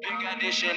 Big addition.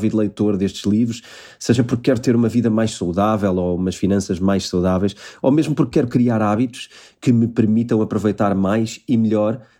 leitor destes livros, seja porque quero ter uma vida mais saudável ou umas finanças mais saudáveis, ou mesmo porque quero criar hábitos que me permitam aproveitar mais e melhor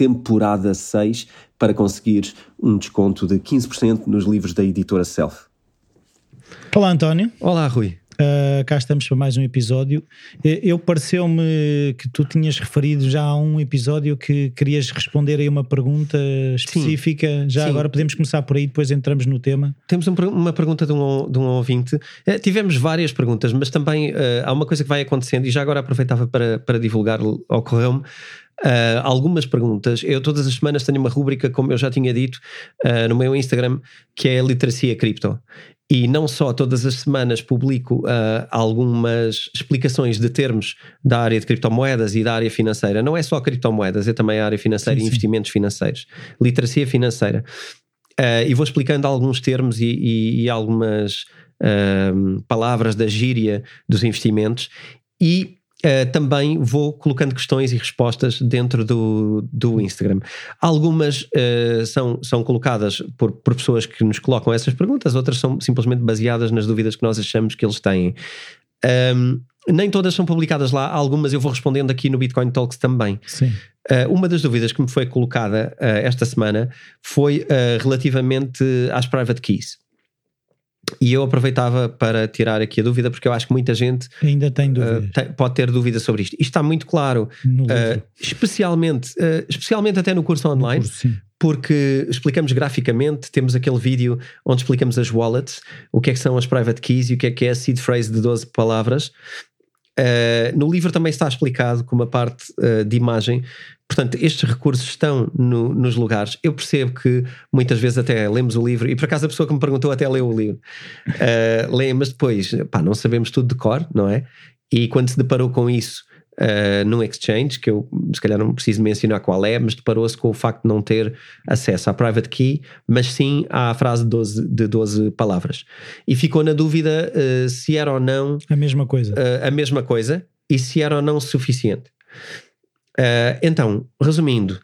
temporada 6 para conseguires um desconto de 15% nos livros da editora Self. Olá, António. Olá, Rui. Uh, cá estamos para mais um episódio. Eu pareceu-me que tu tinhas referido já a um episódio que querias responder a uma pergunta específica. Sim. Já Sim. agora podemos começar por aí, depois entramos no tema. Temos um, uma pergunta de um, de um ouvinte. Uh, tivemos várias perguntas, mas também uh, há uma coisa que vai acontecendo e já agora aproveitava para, para divulgar, ocorreu-me. Uh, algumas perguntas. Eu todas as semanas tenho uma rúbrica, como eu já tinha dito, uh, no meu Instagram, que é Literacia Cripto. E não só todas as semanas publico uh, algumas explicações de termos da área de criptomoedas e da área financeira. Não é só criptomoedas, é também a área financeira sim, e investimentos financeiros. Literacia financeira. e vou explicando alguns termos e, e, e algumas palavras da gíria dos investimentos. E Uh, também vou colocando questões e respostas dentro do, do Instagram. Algumas uh, são, são colocadas por, por pessoas que nos colocam essas perguntas, outras são simplesmente baseadas nas dúvidas que nós achamos que eles têm. Um, nem todas são publicadas lá, algumas eu vou respondendo aqui no Bitcoin Talks também. Sim. Uh, uma das dúvidas que me foi colocada esta semana foi relativamente às private keys. E eu aproveitava para tirar aqui a dúvida, porque eu acho que muita gente ainda tem uh, tem, pode ter dúvida sobre isto. Isto está muito claro, uh, especialmente, uh, especialmente até no curso online, no curso, porque explicamos graficamente. Temos aquele vídeo onde explicamos as wallets, o que é que são as private keys e o que é que é a seed phrase de 12 palavras. no livro também está explicado com uma parte de imagem Portanto, estes recursos estão no, nos lugares. Eu percebo que muitas vezes até lemos o livro, e por acaso a pessoa que me perguntou até leu o livro, uh, lê, mas depois pá, não sabemos tudo de cor, não é? E quando se deparou com isso uh, num exchange, que eu se calhar não preciso mencionar qual é, mas deparou-se com o facto de não ter acesso à private key, mas sim à frase de 12, de 12 palavras. E ficou na dúvida uh, se era ou não a mesma coisa. a mesma coisa e se era ou não suficiente. Uh, então, resumindo,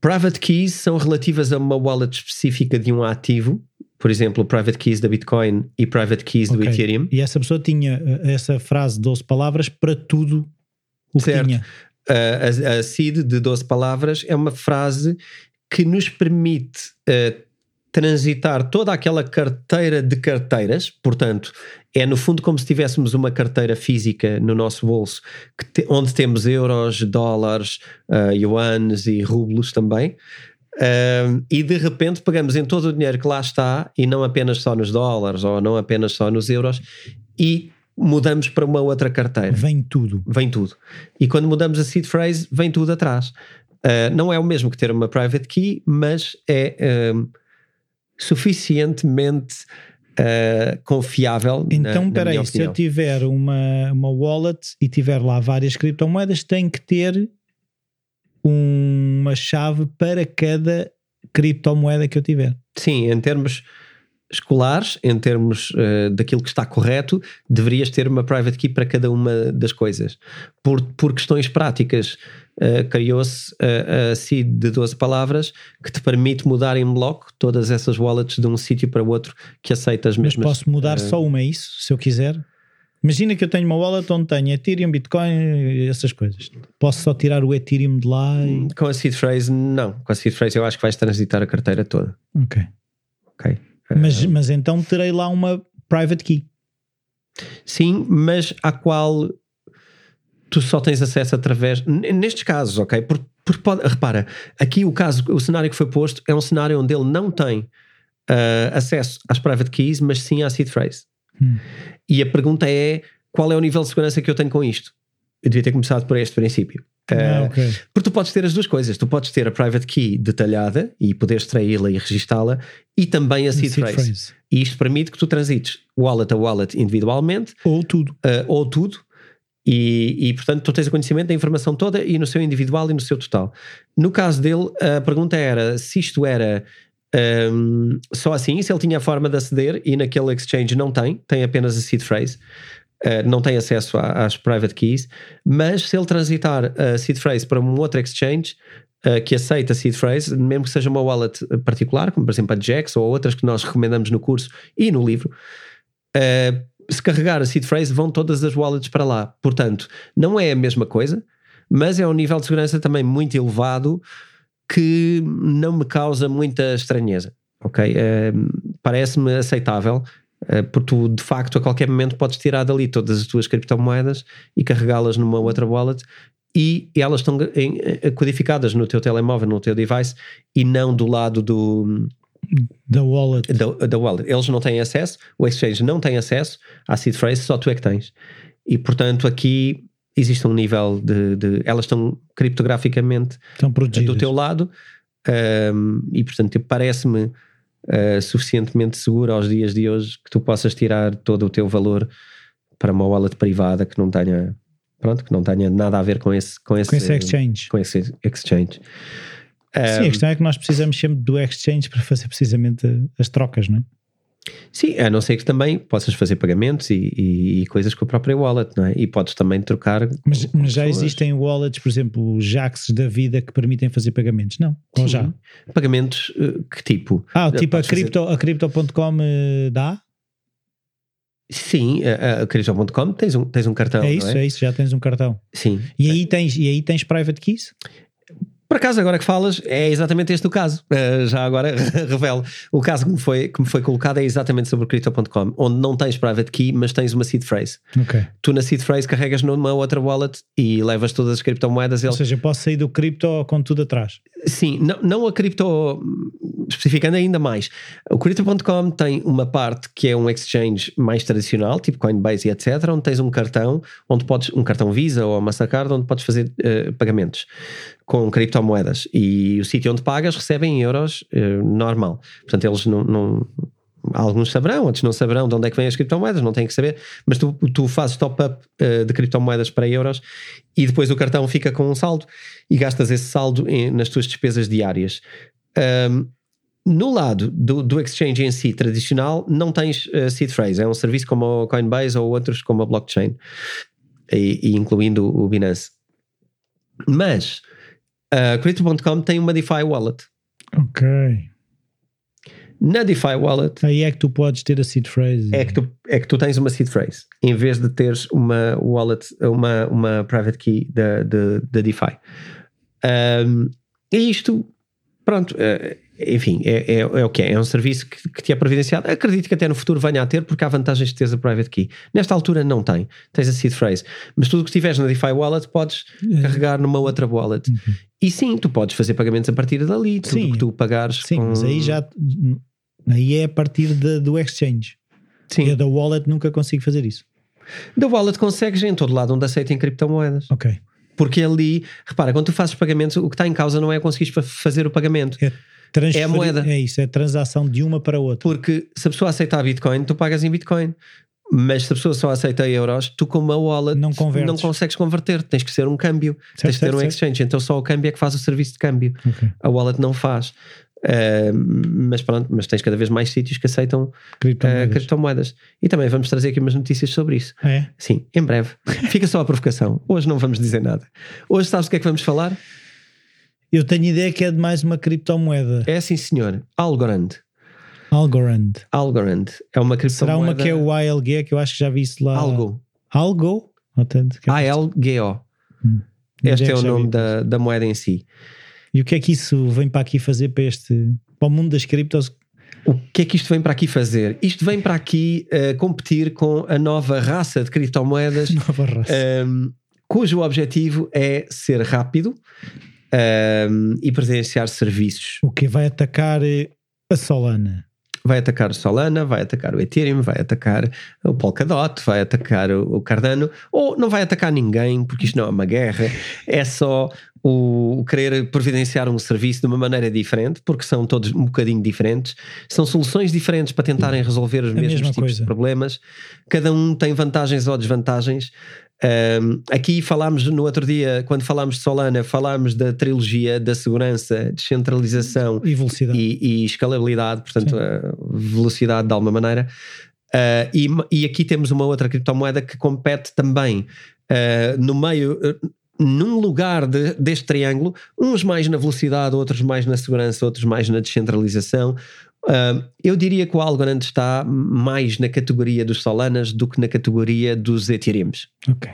private keys são relativas a uma wallet específica de um ativo, por exemplo, private keys da Bitcoin e private keys okay. do Ethereum. E essa pessoa tinha eh, essa frase de 12 palavras para tudo o certo. que tinha. Uh, a, a seed de 12 palavras é uma frase que nos permite uh, transitar toda aquela carteira de carteiras, portanto, é no fundo como se tivéssemos uma carteira física no nosso bolso, te, onde temos euros, dólares, uh, yuans e rublos também. Uh, e de repente pegamos em todo o dinheiro que lá está e não apenas só nos dólares ou não apenas só nos euros e mudamos para uma outra carteira. Vem tudo. Vem tudo. E quando mudamos a seed phrase, vem tudo atrás. Uh, não é o mesmo que ter uma private key, mas é uh, suficientemente uh, confiável. Então, peraí, se eu tiver uma, uma wallet e tiver lá várias criptomoedas, tem que ter uma chave para cada criptomoeda que eu tiver. Sim, em termos escolares, em termos uh, daquilo que está correto, deverias ter uma private key para cada uma das coisas. Por, por questões práticas, uh, criou-se a, a seed de 12 palavras que te permite mudar em bloco todas essas wallets de um sítio para o outro que aceita as mesmas. Mas posso mudar uh, só uma, é isso? Se eu quiser? Imagina que eu tenho uma wallet onde tenho Ethereum, Bitcoin, essas coisas. Posso só tirar o Ethereum de lá e. Com a seed phrase, não. Com a seed phrase, eu acho que vais transitar a carteira toda. Ok. Ok. Mas, mas então terei lá uma private key. Sim, mas à qual tu só tens acesso através. Nestes casos, ok? Porque, porque pode, repara, aqui o caso, o cenário que foi posto é um cenário onde ele não tem ah, acesso às private keys, mas sim à seed phrase. Hum. E a pergunta é: qual é o nível de segurança que eu tenho com isto? Eu devia ter começado por este princípio. Ah, Ah, ok. porque tu podes ter as duas coisas. Tu podes ter a private key detalhada e poder extraí-la e registá-la, e também a seed, Seed phrase. phrase. E isto permite que tu transites wallet a wallet individualmente Ou tudo. uh, ou tudo, e, e, portanto tu tens o conhecimento da informação toda e no seu individual e no seu total. No caso dele, a pergunta era se isto era um, só assim, se ele tinha a forma de aceder e naquele exchange não tem, tem apenas a seed phrase. Uh, não tem acesso às private keys, mas se ele transitar a seed phrase para um outro exchange uh, que aceita seed phrase, mesmo que seja uma wallet particular, como por exemplo a Jax ou outras que nós recomendamos no curso e no livro, se carregar a seed phrase, vão todas as wallets para lá. Portanto, não é a mesma coisa, mas é um nível de segurança também muito elevado que não me causa muita estranheza. Ok? Parece-me aceitável. Uh, Porque tu, de facto, a qualquer momento podes tirar dali todas as tuas criptomoedas e carregá-las numa outra wallet e elas estão em- eh, codificadas no teu telemóvel, no teu device e não do lado do, Da wallet. da, da wallet. Eles não têm acesso, o exchange não tem acesso à seed phrase, só tu é que tens. E portanto, aqui existe um nível de. de- elas estão criptograficamente Estão do teu lado, um, e portanto, parece-me uh, suficientemente seguro aos dias de hoje que tu possas tirar todo o teu valor para uma wallet privada que não tenha. Pronto, que não tenha nada a ver com esse, com esse, Com esse exchange. com esse exchange. Sim, a questão é que nós precisamos sempre do exchange para fazer precisamente as trocas, não é? Sim, a não ser que também possas fazer pagamentos e, e- e coisas com a própria wallet, não é? E podes também trocar. Mas, mas já existem wallets, por exemplo, Jaxes da vida que permitem fazer pagamentos, não? Ou Sim. já? Pagamentos eh, que tipo? Ah, Já tipo a fazer- Crypto, a Crypto.com eh, dá? Sim, a, a Crypto.com tens um, tens um cartão. é isso, é? isso, já tens um cartão. Sim. E aí tens, e aí tens private keys? Por acaso, agora que falas, é exatamente este o caso. Eh, já agora revelo. O caso que me, foi, que me foi colocado é exatamente sobre o Crypto.com, onde não tens private key, mas tens uma seed phrase. Ok. Tu na seed phrase carregas numa outra wallet e levas todas as criptomoedas. Ou Ele, seja, posso sair do cripto com tudo atrás. Sim, não, não a cripto, especificando ainda mais. O Crypto.com tem uma parte que é um exchange mais tradicional, tipo Coinbase e etc., onde tens um cartão, onde podes, um cartão Visa ou Mastercard, onde podes fazer eh, pagamentos com criptomoedas. E o sítio onde pagas recebe em euros eh, normal. Portanto, eles não Alguns saberão, outros não saberão de onde é que vêm as criptomoedas, não têm que saber, mas tu, tu fazes top-up eh, de criptomoedas para euros e depois o cartão fica com um saldo e gastas esse saldo em- nas tuas despesas diárias. Ahm, no lado do, do exchange em si tradicional, não tens eh, seed phrase, é um serviço como o Coinbase ou outros como a blockchain, e, e incluindo o Binance. Mas a Crypto.com tem uma DeFi wallet. Ok. Na DeFi wallet Aí é que tu podes ter a seed phrase. é que tu, é que tu tens uma seed phrase em vez de teres uma wallet, uma, uma private key da, da, da DeFi. Um, e isto, pronto, eh, enfim, é, é, é o que é. É um serviço que, que te é providenciado. Acredito que até no futuro venha a ter, porque há vantagens de teres a private key. Nesta altura não tem, tens a seed phrase. Mas tudo o que tiveres na DeFi wallet podes É. carregar numa outra wallet. E sim, tu podes fazer pagamentos a partir dali, tudo Sim. o que tu pagares. Sim, com- mas aí já. Aí é a partir de- do exchange. Sim. Eu da wallet nunca consigo fazer isso. Da wallet consegues em todo lado onde aceitem criptomoedas. Ok. Porque ali, repara, quando tu fazes pagamentos, o que está em causa não é conseguires fa- fazer o pagamento. É transferir- É a moeda. É isso, é a transação de uma para outra. Porque se a pessoa aceitar Bitcoin, tu pagas em Bitcoin. Mas se a pessoa só aceita euros, tu com uma wallet Não não consegues converter. Tens que ser um câmbio. tens que ter certo, um certo. exchange. Então só o câmbio é que faz o serviço de câmbio. Ok. A wallet não faz. Ah, mas pronto, mas tens cada vez mais sítios que aceitam ah, Criptomoedas. criptomoedas. E também vamos trazer aqui umas notícias sobre isso. É. Sim, em breve. Fica só a provocação. Hoje não vamos dizer nada. Hoje sabes o que é que vamos falar? Eu tenho ideia que é de mais uma criptomoeda. É sim, senhor. Algorand. Algorand. Algorand é uma criptomoeda. Será uma que é o ALG, que eu acho que já vi isso lá. Algo. Algo? A-L-G-O. Hum. Este é, é o nome da, da moeda em si. E o que é que isso vem para aqui fazer para este para o mundo das criptos? O que é que isto vem para aqui fazer? Isto vem para aqui uh, competir com a nova raça de criptomoedas, nova raça. Um, ehm, cujo objetivo é ser rápido um, ehm, e presenciar serviços. O que vai atacar eh, a Solana? Vai atacar o Solana, vai atacar o Ethereum, vai atacar o Polkadot, vai atacar o Cardano, ou não vai atacar ninguém, porque isto não é uma guerra, é só o querer providenciar um serviço de uma maneira diferente, porque são todos um bocadinho diferentes, são soluções diferentes para tentarem resolver os a mesmos tipos coisa. de problemas, cada um tem vantagens ou desvantagens. Um, aqui falámos no outro dia, quando falámos de Solana, falámos da trilogia da segurança, descentralização e, velocidade. e, e escalabilidade, portanto, velocidade de alguma maneira. Uh, e, e, aqui temos uma outra criptomoeda que compete também uh, no meio, uh, num lugar de, deste triângulo, uns mais na velocidade, outros mais na segurança, outros mais na descentralização, Uh, eu diria que o Algorand está mais na categoria dos Solanas do que na categoria dos Ethereums. Ok.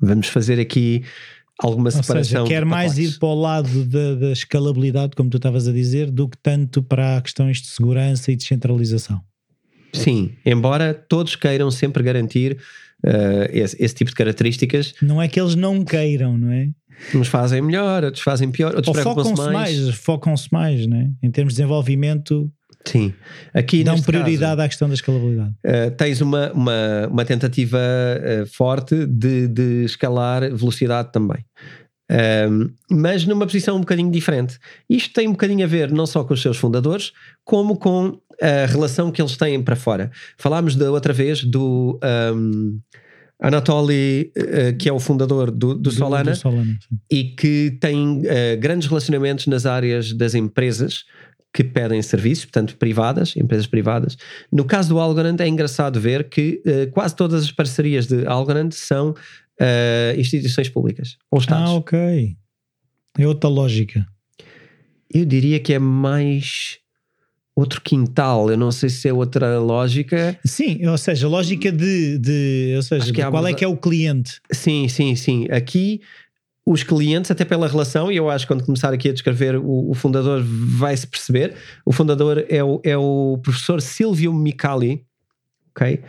Vamos fazer aqui alguma Ou separação. Seja, quer mais ir para o lado da, da, escalabilidade, como tu estavas a dizer, do que tanto para questões de segurança e descentralização. Sim, embora todos queiram sempre garantir uh, esse, esse, tipo de características. Não é que eles não queiram, não é? Uns fazem melhor, outros fazem pior, outros preocupam-se mais. mais. Focam-se mais, né? em termos de desenvolvimento Sim. Aqui Dão prioridade caso, à questão da escalabilidade. Uh, tens uma, uma, uma tentativa uh, forte de, de escalar velocidade também. Um, mas numa posição um bocadinho diferente. Isto tem um bocadinho a ver não só com os seus fundadores, como com a relação que eles têm para fora. Falámos da outra vez do um, Anatoly, uh, que é o fundador do, do, do Solana, do Solana e que tem uh, grandes relacionamentos nas áreas das empresas que pedem serviços, portanto privadas, empresas privadas. No caso do Algorand é engraçado ver que uh, quase todas as parcerias de Algorand são uh, instituições públicas ou estados. Ah, ok. É outra lógica. Eu diria que é mais outro quintal, eu não sei se é outra lógica. Sim, ou seja, lógica de, de ou seja, de qual é que é o cliente. Sim, sim, sim. Aqui os clientes, até pela relação, e eu acho que quando começar aqui a descrever o, o fundador vai-se perceber. O fundador é o, é o professor Silvio Micali, ok?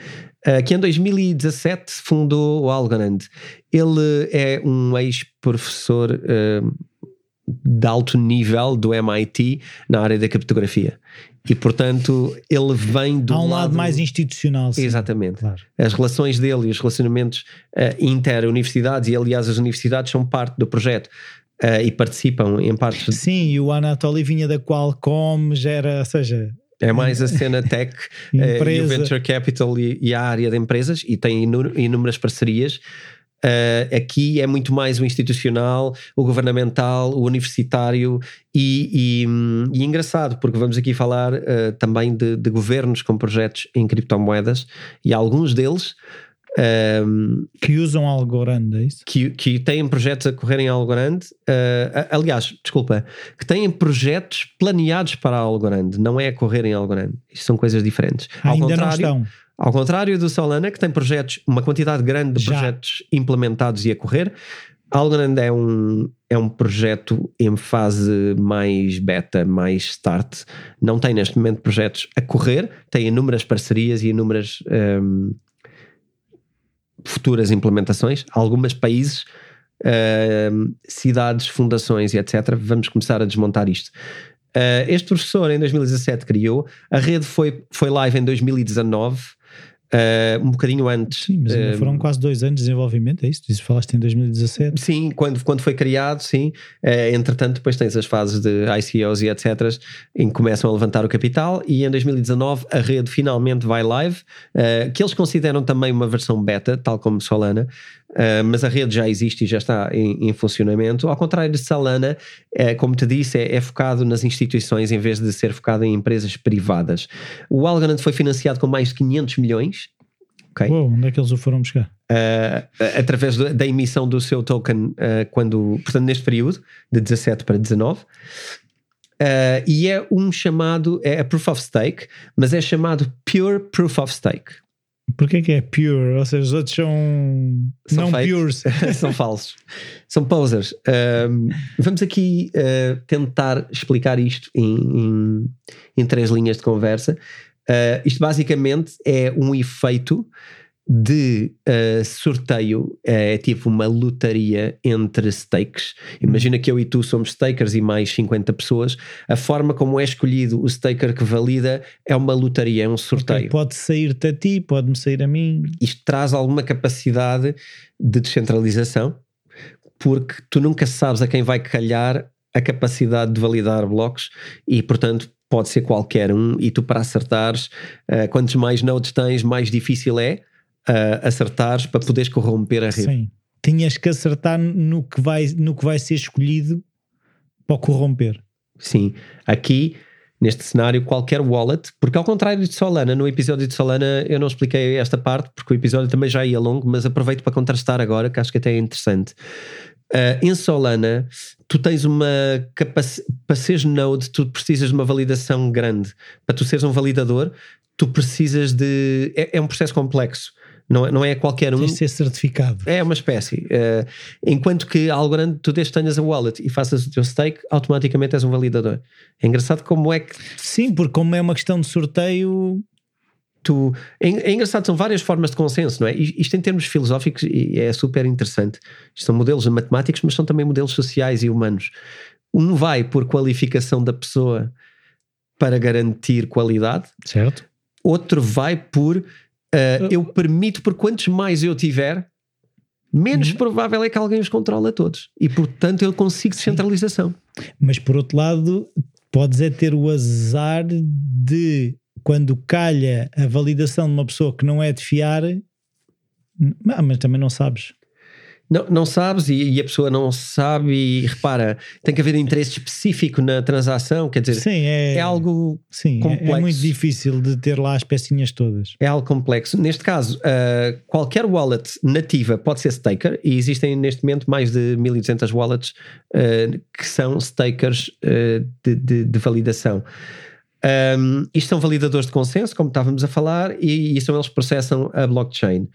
Uh, que em 2017 fundou o Algorand. Ele é um ex-professor uh, de alto nível do MIT na área da criptografia. E, portanto, ele vem do. Há um lado, lado mais institucional. Sim. Exatamente. Claro. As relações dele e os relacionamentos uh, inter-universidades, e aliás, as universidades são parte do projeto. Uh, e participam em partes. Sim, e o Anatoly vinha da Qualcomm, já era, ou seja, é mais a cena tech uh, e o venture capital e, e, a área de empresas e tem inúmeras parcerias Uh, aqui é muito mais o institucional, o governamental, o universitário e, e, e engraçado, porque vamos aqui falar uh, também de, de, governos com projetos em criptomoedas e alguns deles um, que usam Algorand, é isso? Que, que têm projetos a correr em Algorand, uh, aliás, desculpa, que têm projetos planeados para Algorand, não é a correr em Algorand. Isto são coisas diferentes. Ao Ainda contrário, não estão. Ao contrário do Solana, que tem projetos, uma quantidade grande de Já. projetos implementados e a correr, Algorand é um, é um projeto em fase mais beta, mais start. Não tem neste momento projetos a correr, tem inúmeras parcerias e inúmeras um, futuras implementações. Alguns países, um, cidades, fundações e etc. Vamos começar a desmontar isto. Uh, este professor em 2017 criou, a rede foi, foi live em 2019 Uh, um bocadinho antes. Sim, mas ainda uh, foram quase dois anos de desenvolvimento, é isso? Tu falaste em 2017. Sim, quando, quando foi criado, sim. Uh, entretanto, depois tens as fases de ICOs e etc. em que começam a levantar o capital e em 2019 a rede finalmente vai live, que eles consideram também uma versão beta, tal como Solana, Uh, mas a rede já existe e já está em, em funcionamento. Ao contrário de Solana, é, como te disse, é, é, focado nas instituições em vez de ser focado em empresas privadas. O Algorand foi financiado com mais de 500 milhões. Okay. Uou, onde é que eles o foram buscar? Uh, através da emissão do seu token, uh, quando, portanto, neste período, de 17 para 19. Uh, e é um chamado, é a Proof of Stake, mas é chamado Pure Proof of Stake. Porquê que é pure? Ou seja, os outros são, são não pures. são falsos. São posers. Um, vamos aqui uh, tentar explicar isto em, em, em, três linhas de conversa. Uh, isto basicamente é um efeito de uh, sorteio é tipo uma lotaria entre stakes. Imagina que eu e tu somos stakers e mais 50 pessoas. A forma como é escolhido o staker que valida é uma lotaria, é um sorteio. Okay, pode sair-te a ti, pode-me sair a mim. Isto traz alguma capacidade de descentralização, porque tu nunca sabes a quem vai calhar a capacidade de validar blocos e, portanto, pode ser qualquer um. E tu, para acertares, uh, quantos mais nodes tens, mais difícil é uh, acertares para poderes corromper a rede. Sim. Tinhas que acertar no que vai, no que vai ser escolhido para corromper. Sim. Aqui, neste cenário, qualquer wallet, porque ao contrário de Solana, no episódio de Solana eu não expliquei esta parte, porque o episódio também já ia longo, mas aproveito para contrastar agora, que acho que até é interessante. Uh, em Solana, tu tens uma capacidade para seres node, tu precisas de uma validação grande. Para tu seres um validador, tu precisas de. É, é um processo complexo. Não, é, não é qualquer um. Tem de ser certificado. É uma espécie. Uh, enquanto que algo grande, tu desde tenhas a wallet e faças o teu stake, automaticamente és um validador. É engraçado como é que. Sim, porque como é uma questão de sorteio. Tu, é, é engraçado, são várias formas de consenso, não é? Isto em termos filosóficos é super interessante. Isto são modelos matemáticos, mas são também modelos sociais e humanos. Um vai por qualificação da pessoa para garantir qualidade. Certo. Outro vai por Uh, eu permito, por quantos mais eu tiver, menos uhum. provável é que alguém os controle a todos. E portanto eu consigo descentralização. Mas por outro lado, podes é ter o azar de quando calha a validação de uma pessoa que não é de fiar, ah, mas também não sabes. Não, não sabes e, e, a pessoa não sabe e repara, tem que haver interesse específico na transação, quer dizer, sim, é, é algo sim, complexo. É, é muito difícil de ter lá as pecinhas todas. É algo complexo. Neste caso, uh, qualquer wallet nativa pode ser staker e existem neste momento mais de 1200 wallets uh, que são stakers uh, de, de, de, validação. Um, isto são validadores de consenso, como estávamos a falar, e, são eles que processam a blockchain.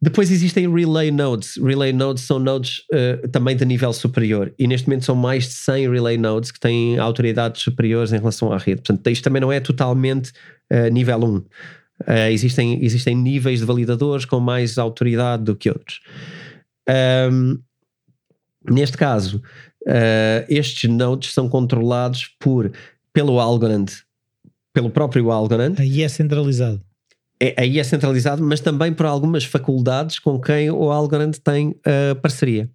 Depois existem relay nodes. Relay nodes são nodes uh, também de nível superior e neste momento são mais de 100 relay nodes que têm autoridades superiores em relação à rede. Portanto, isto também não é totalmente uh, nível 1. Uh, eh, existem, existem níveis de validadores com mais autoridade do que outros. Um, neste caso, estes nodes são controlados por, pelo Algorand, pelo próprio Algorand. Aí é centralizado é, aí é centralizado, mas também por algumas faculdades com quem o Algorand tem uh, parceria.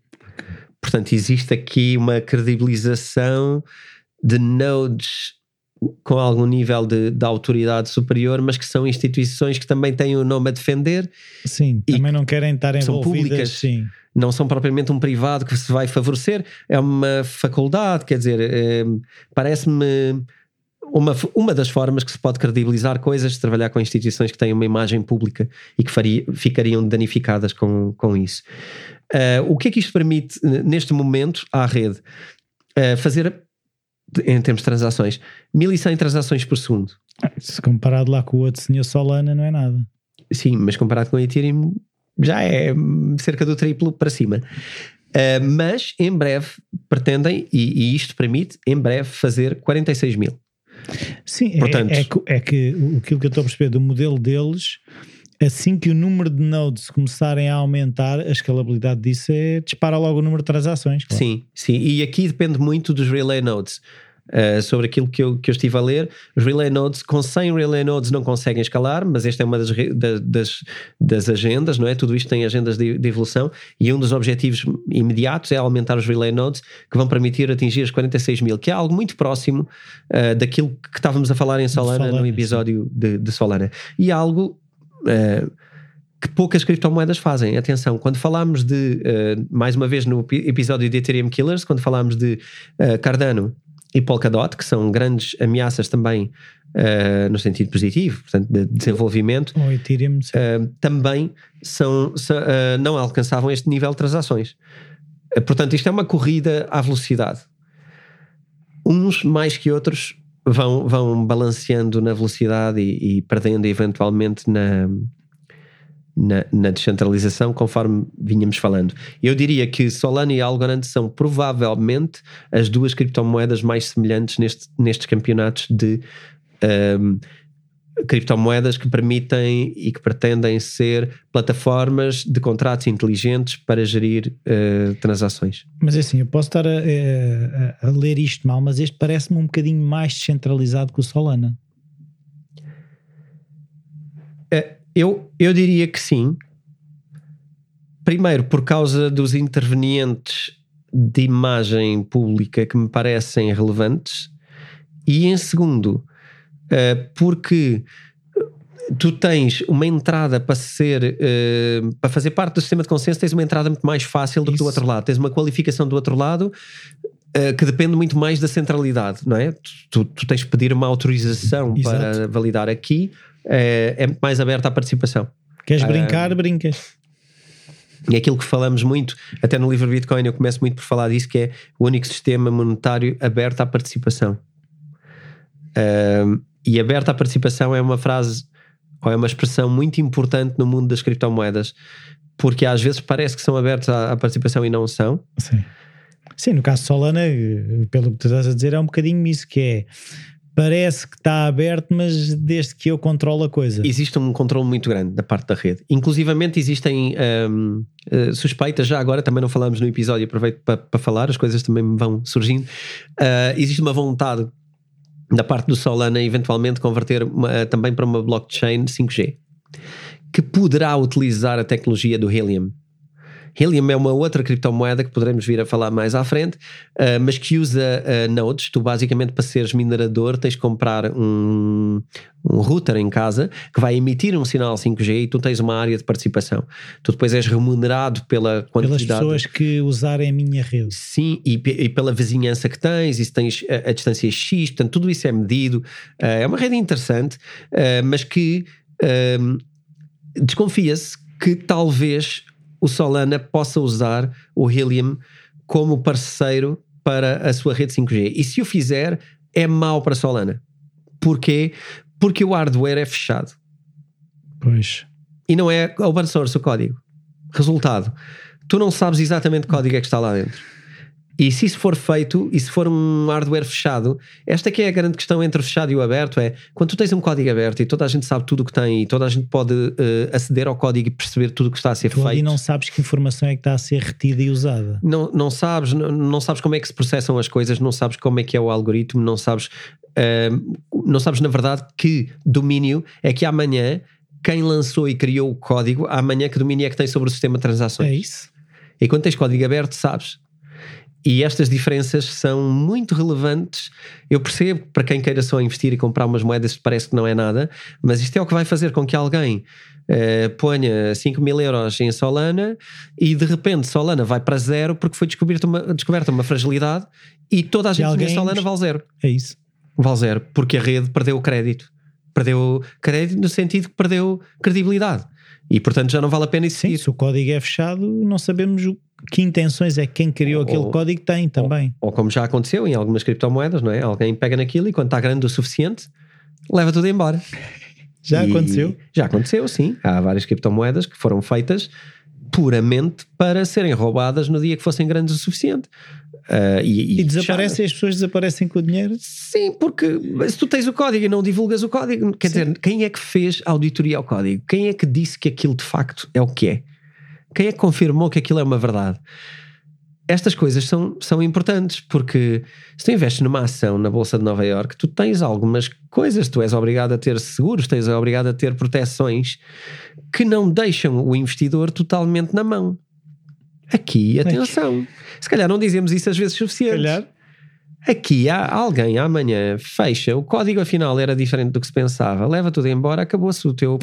Portanto, existe aqui uma credibilização de nodes com algum nível de, de, autoridade superior, mas que são instituições que também têm o nome a defender. Sim, também não querem estar envolvidas. São públicas, sim. Não são propriamente um privado que se vai favorecer, é uma faculdade, quer dizer, é, parece-me uma, uma das formas que se pode credibilizar coisas, trabalhar com instituições que têm uma imagem pública e que faria, ficariam danificadas com, com isso. Uh, o que é que isto permite neste momento à rede? Uh, fazer, em termos de transações, 1100 transações por segundo. Se comparado lá com o outro senhor Solana, não é nada. Sim, mas comparado com o Ethereum, já é cerca do triplo para cima. Uh, mas em breve pretendem, e, e, isto permite, em breve fazer 46 mil. Sim, é, Portanto, é, é, é que aquilo que eu estou a perceber do modelo deles, assim que o número de nodes começarem a aumentar, a escalabilidade disso é dispara logo o número de transações. Claro. Sim, sim. E aqui depende muito dos relay nodes. Uh, sobre aquilo que eu, que eu estive a ler, os relay nodes, com 100 relay nodes não conseguem escalar, mas esta é uma das, das, das agendas, não é? Tudo isto tem agendas de, de, evolução e um dos objetivos imediatos é aumentar os relay nodes que vão permitir atingir os 46 mil, que é algo muito próximo uh, daquilo que estávamos a falar em Solana, Solana no episódio de, de, Solana. E algo. Uh, que poucas criptomoedas fazem. Atenção, quando falámos de, uh, mais uma vez no episódio de Ethereum Killers, quando falámos de uh, Cardano e Polkadot, que são grandes ameaças também uh, no sentido positivo, portanto, de desenvolvimento, o Ethereum, uh, também são, uh, não alcançavam este nível de transações. portanto, isto é uma corrida à velocidade. Uns mais que outros vão, vão balanceando na velocidade e, e perdendo eventualmente na, na, na, descentralização, conforme vinhamos falando. Eu diria que Solana e Algorand são provavelmente as duas criptomoedas mais semelhantes neste, nestes campeonatos de um, criptomoedas que permitem e que pretendem ser plataformas de contratos inteligentes para gerir uh, transações. Mas é assim, eu posso estar a, a, a ler isto mal, mas este parece-me um bocadinho mais descentralizado que o Solana. Uh, eu, eu diria que sim. Primeiro, por causa dos intervenientes de imagem pública que me parecem relevantes, e em segundo, uh, porque tu tens uma entrada para ser uh, para fazer parte do sistema de consenso, tens uma entrada muito mais fácil do Isso. que do outro lado, tens uma qualificação do outro lado uh, que depende muito mais da centralidade, não é? Tu, tu tens que pedir uma autorização Exato. para validar aqui é, é mais aberta à participação. Queres brincar, uh, brincas. E aquilo que falamos muito, até no livro Bitcoin, eu começo muito por falar disso, que é o único sistema monetário aberto à participação. Uh, e aberto à participação é uma frase, ou é uma expressão muito importante no mundo das criptomoedas, porque às vezes parece que são abertos à, à participação e não são. Sim. Sim, no caso Solana, pelo que tu estás a dizer, é um bocadinho isso que é parece que está aberto, mas desde que eu controlo a coisa. Existe um controle muito grande da parte da rede. Inclusivamente existem um, eh, suspeitas, já agora também não falamos no episódio, aproveito para, para falar, as coisas também vão surgindo. Uh, existe uma vontade da parte do Solana eventualmente converter uma, também para uma blockchain 5G, que poderá utilizar a tecnologia do Helium. Helium é uma outra criptomoeda que poderemos vir a falar mais à frente, uh, mas que usa uh, nodes. Tu, basicamente, para seres minerador, tens de comprar um, um router em casa que vai emitir um sinal 5G e tu tens uma área de participação. Tu depois és remunerado pela quantidade. Pelas pessoas que usarem a minha rede. Sim, e, e pela vizinhança que tens, e se tens a, a, distância X, portanto, tudo isso é medido. Uh, é uma rede interessante, mas que desconfia-se que talvez o Solana possa usar o Helium como parceiro para a sua rede 5G. E se o fizer, é mau para a Solana. Porquê? Porque o hardware é fechado. Pois. E não é open source o código. Resultado, tu não sabes exatamente que código é que está lá dentro. E se isso for feito, e se for um hardware fechado, esta que é a grande questão entre o fechado e o aberto, é quando tu tens um código aberto e toda a gente sabe tudo o que tem e toda a gente pode uh, aceder ao código e perceber tudo o que está a ser tu feito. E não sabes que informação é que está a ser retida e usada. Não, não sabes, não, não sabes como é que se processam as coisas, não sabes como é que é o algoritmo, não sabes, uh, não sabes na verdade que domínio é que amanhã quem lançou e criou o código, amanhã que domínio é que tem sobre o sistema de transações. É isso. E quando tens código aberto, sabes e estas diferenças são muito relevantes. Eu percebo para quem queira só investir e comprar umas moedas, parece que não é nada, mas isto é o que vai fazer com que alguém uh, ponha 5 mil euros em Solana e de repente Solana vai para zero porque foi descoberta uma, descoberta uma fragilidade e toda a gente alguém... em Solana vale zero. É isso. Vale zero, porque a rede perdeu o crédito. Perdeu crédito no sentido que perdeu credibilidade. E portanto já não vale a pena isso. Sim, se o código é fechado, não sabemos que intenções é que quem criou ou, aquele código tem também. Ou, ou, como já aconteceu em algumas criptomoedas, não é? Alguém pega naquilo e quando está grande o suficiente, leva tudo embora. já e, aconteceu? Já aconteceu, sim. Há várias criptomoedas que foram feitas puramente para serem roubadas no dia que fossem grandes o suficiente. Uh, e, e, e desaparecem, já... as pessoas desaparecem com o dinheiro? Sim, porque se tu tens o código e não divulgas o código, quer Sim. dizer, quem é que fez a auditoria ao código? Quem é que disse que aquilo de facto é o que é? Quem é que confirmou que aquilo é uma verdade? Estas coisas são, são importantes porque se tu investes numa ação na Bolsa de Nova York, tu tens algumas coisas, tu és obrigado a ter seguros, tens obrigado a ter proteções que não deixam o investidor totalmente na mão. Aqui, atenção. Se calhar não dizemos isso às vezes suficiente. calhar. Aqui há alguém amanhã fecha, o código afinal era diferente do que se pensava, leva tudo embora, acabou-se o teu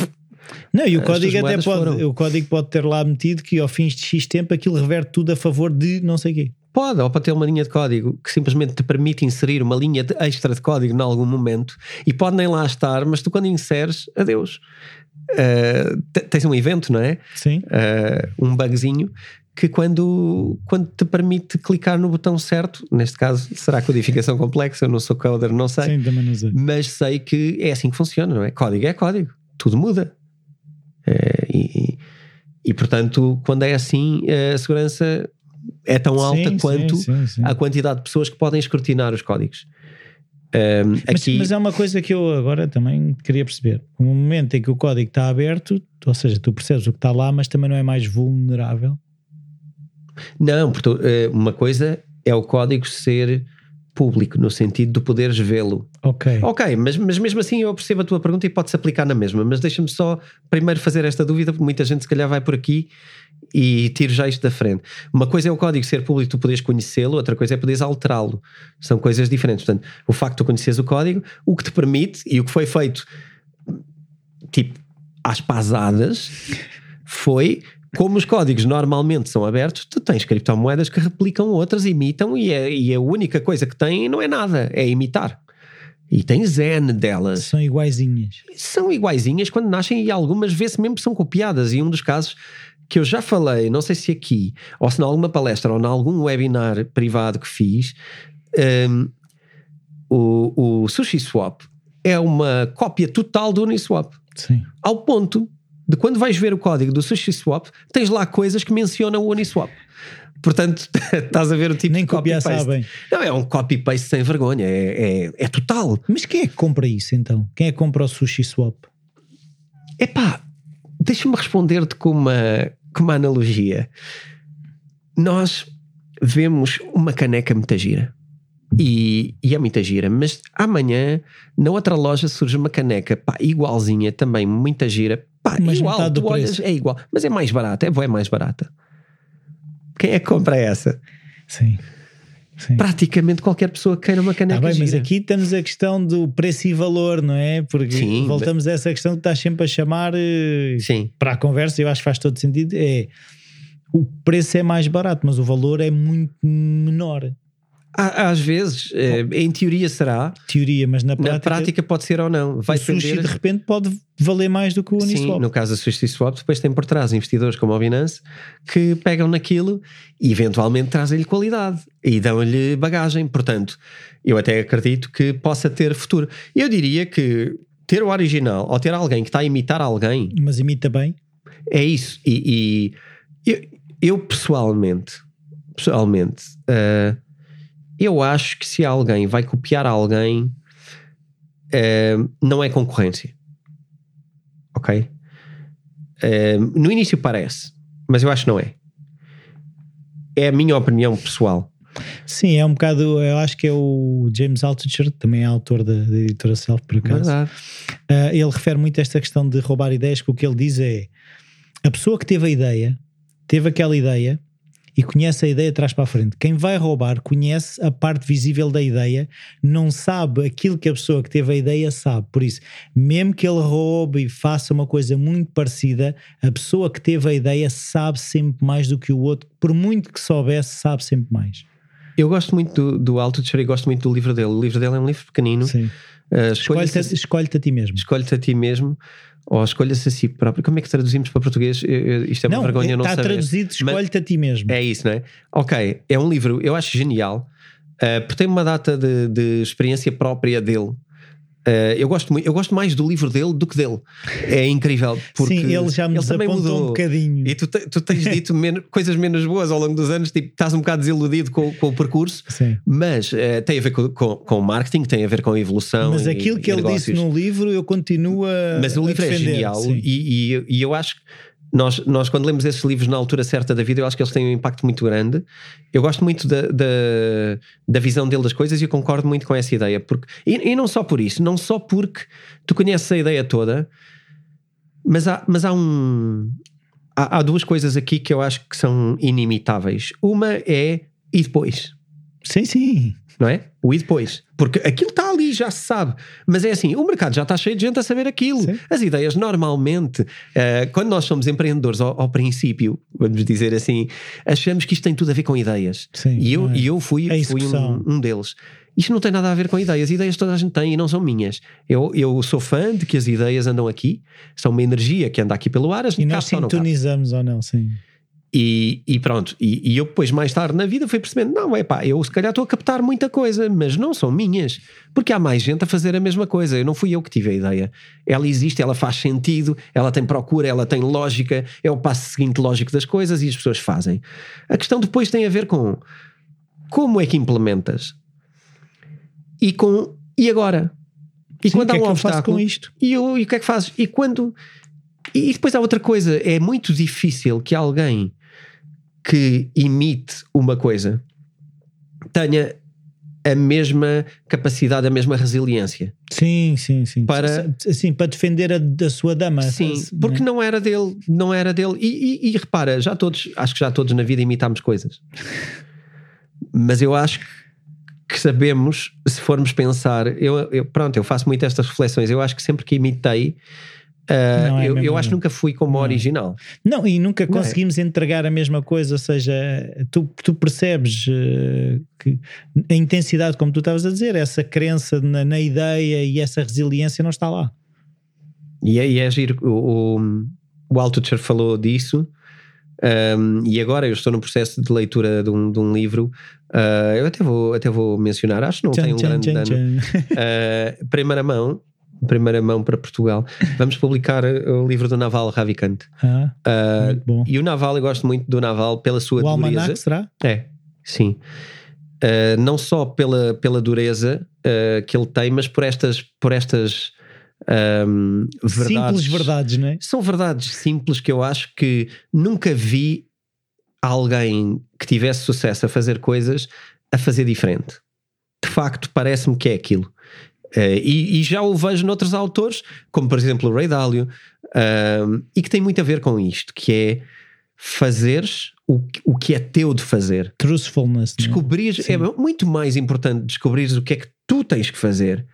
não, e o código até pode, foram. o código pode ter lá metido que ao fim de X tempo aquilo reverte tudo a favor de não sei quê. Pode, ou para ter uma linha de código que simplesmente te permite inserir uma linha de extra de código em algum momento e pode nem lá estar, mas tu quando inseres, adeus. Uh, tens um evento, não é? Sim. Uh, um bugzinho que quando, quando te permite clicar no botão certo, neste caso será codificação complexa, eu não sou coder, não sei, Sim, também não sei. mas sei que é assim que funciona, não é? Código é código, tudo muda. É, e, E portanto, quando é assim, a segurança é tão alta Sim, quanto sim, sim, sim. a quantidade de pessoas que podem escrutinar os códigos. Um, Mas, aqui, mas é uma coisa que eu agora também queria perceber. No momento em que o código está aberto, ou seja, tu percebes o que está lá, mas também não é mais vulnerável. Não, porque eh, uma coisa é o código ser público, no sentido de poderes vê-lo. Ok. Ok, mas, mas mesmo assim eu percebo a tua pergunta e pode-se aplicar na mesma, mas deixa-me só primeiro fazer esta dúvida, porque muita gente se calhar vai por aqui e tiro já isto da frente. Uma coisa é o código ser público, tu poderes conhecê-lo, outra coisa é poderes alterá-lo. São coisas diferentes. Portanto, o facto de tu conheceres o código, o que te permite, e o que foi feito, tipo, às pasadas, foi como os códigos normalmente são abertos, tu tens criptomoedas que replicam outras, imitam, e, é, e a única coisa que têm não é nada, é imitar. E tens N delas. São iguaizinhas. São iguaizinhas quando nascem e algumas vê-se mesmo que são copiadas. E um dos casos que eu já falei, não sei se aqui, ou se em alguma palestra, ou em algum webinar privado que fiz, um, o, o SushiSwap é uma cópia total do Uniswap. Sim. Ao ponto de quando vais ver o código do SushiSwap, tens lá coisas que mencionam o Uniswap. Portanto, estás a ver o tipo Nem de copiar sabem. Não, é um copy-paste sem vergonha, é, é, é total. Mas quem é que compra isso então? Quem é que compra o sushi swap? Epá, deixa-me responder-te com uma, com uma analogia. Nós vemos uma caneca muito gira. E, e é muita gira, mas amanhã na outra loja surge uma caneca pá, igualzinha, também muita gira, pá, Mas igual, do tu olhas, preço. é igual, mas é mais barata, é, bué mais barata. Quem é que compra essa? Sim. Sim. Praticamente qualquer pessoa que queira uma Ah, caneca bem, mas gira. aqui temos a questão do preço e valor, não é? Porque Sim, voltamos a essa questão que estás sempre a chamar eh, Sim, para a conversa, eu acho que faz todo sentido. É o preço é mais barato, mas o valor é muito menor. Às vezes, eh, em teoria será, Teoria, mas na prática, na prática pode ser ou não. Vai o sushi depender. de repente pode valer mais do que o Sim, Uniswap. no caso da SushiSwap, depois tem por trás investidores como a Binance que pegam naquilo e eventualmente trazem-lhe qualidade e dão-lhe bagagem. Portanto, eu até acredito que possa ter futuro. Eu diria que ter o original ou ter alguém que está a imitar alguém Mas imita bem. é isso. E, e eu, eu pessoalmente, pessoalmente, eh, eu acho que se alguém vai copiar alguém, eh, não é concorrência. Ok? Eh, no início parece, mas eu acho que não é. É a minha opinião pessoal. Sim, é um bocado. Eu acho que é o James Altucher, também é autor da, da editora Self, por acaso. Verdade. Uh, ele refere muito a esta questão de roubar ideias, que o que ele diz é a pessoa que teve a ideia, teve aquela ideia e conhece a ideia de para a frente. Quem vai roubar conhece a parte visível da ideia, não sabe aquilo que a pessoa que teve a ideia sabe. Por isso, mesmo que ele roube e faça uma coisa muito parecida, a pessoa que teve a ideia sabe sempre mais do que o outro, por muito que soubesse, sabe sempre mais. Eu gosto muito do, do Altucher e gosto muito do livro dele. O livro dele é um livro pequenino. Sim. Uh, Escolhe-te escolha-se- escolhe-te a ti mesmo. escolhe-te a ti mesmo ou escolha-se a si próprio. Como é que traduzimos para português? Eu- eu- Isto é uma não, vergonha não está saber. traduzido, Mas- escolhe-te a ti mesmo. É isso, não é? Ok, é um livro, eu acho genial, uh, porque tem uma data de, de experiência própria dele. Uh, eu, gosto, eu gosto mais do livro dele do que dele. É incrível. Porque Sim, ele já me também desapontou mudou. um bocadinho. E tu, te- tu tens dito menos- coisas menos boas ao longo dos anos, tipo, estás um bocado desiludido com, com o percurso, Sim. mas eh, tem a ver com, com, com o marketing, tem a ver com a evolução. Mas e- aquilo que e ele negócios. disse no livro, eu continuo a. Mas o livro é defender, genial sim. e, e- e eu acho que nós, nós, quando lemos esses livros na altura certa da vida, eu acho que eles têm um impacto muito grande. Eu gosto muito da, da, da visão dele das coisas e eu concordo muito com essa ideia. Porque, e, e não só por isso, não só porque tu conheces a ideia toda, mas há, mas há um. Há, há duas coisas aqui que eu acho que são inimitáveis. Uma é e depois Sim, sim. Não é? O e depois. Porque aquilo está ali, já se sabe. Mas é assim, o mercado já está cheio de gente a saber aquilo. Sim. As ideias, normalmente, eh, quando nós somos empreendedores ao, ao princípio, vamos dizer assim, achamos que isto tem tudo a ver com ideias. Sim, e, eu, é? e eu fui, A fui um, um deles. Isto não tem nada a ver com ideias. Ideias toda a gente tem e não são minhas. Eu, eu sou fã de que as ideias andam aqui, são uma energia que anda aqui pelo ar, as E cá nós sintonizamos ou não, sim. E, e, pronto, e, e, eu depois mais tarde na vida fui percebendo, não, é pá, eu se calhar estou a captar muita coisa, mas não são minhas, porque há mais gente a fazer a mesma coisa, eu não fui eu que tive a ideia. Ela existe, ela faz sentido, ela tem procura, ela tem lógica, é o passo seguinte lógico das coisas e as pessoas fazem. A questão depois tem a ver com como é que implementas e com e agora? E Sim, quando há um é obstáculo, com isto? E, eu, e o que é que fazes? E quando e depois há outra coisa, é muito difícil que alguém que imite uma coisa tenha a mesma capacidade, a mesma resiliência. Sim, sim, sim. Para, sim, para defender a, a sua dama. Sim, porque não, é? não era dele, não era dele. E, e, e, repara, já todos, acho que já todos na vida imitamos coisas. Mas eu acho que sabemos, se formos pensar, eu, eu, pronto, eu faço muito estas reflexões. Eu acho que sempre que imitei, Uh, é eu, eu acho que nunca fui como não. original. Não, e nunca não é. conseguimos é. entregar a mesma coisa, ou seja, tu, tu percebes uh, que a intensidade, como tu estavas a dizer, essa crença na, na, ideia e essa resiliência não está lá. E é, e é giro, o, o, o Altucher falou disso. Um, e agora eu estou no processo de leitura de um, de um livro. Uh, eu até vou, até vou mencionar, acho que não tchan, tem um tchan, grande tchan, dano. Uh, primeira mão, primeira mão para Portugal. Vamos publicar uh, o livro do Naval Ravikant. Ah, uh, bom. E o Naval, eu gosto muito do Naval pela sua o dureza. Almanac, será? É, sim. Uh, não só pela, pela dureza uh, que ele tem, mas por estas, por estas um, verdades. Simples verdades, não é? São verdades simples que eu acho que nunca vi alguém que tivesse sucesso a fazer coisas a fazer diferente. De facto, parece-me que é aquilo. Uh, e, e, já o vejo noutros autores, como por exemplo o Ray Dalio, e que tem muito a ver com isto, que é fazeres o, o que é teu de fazer. Truthfulness. Descobrir, é muito mais importante descobrir o que é que tu tens que fazer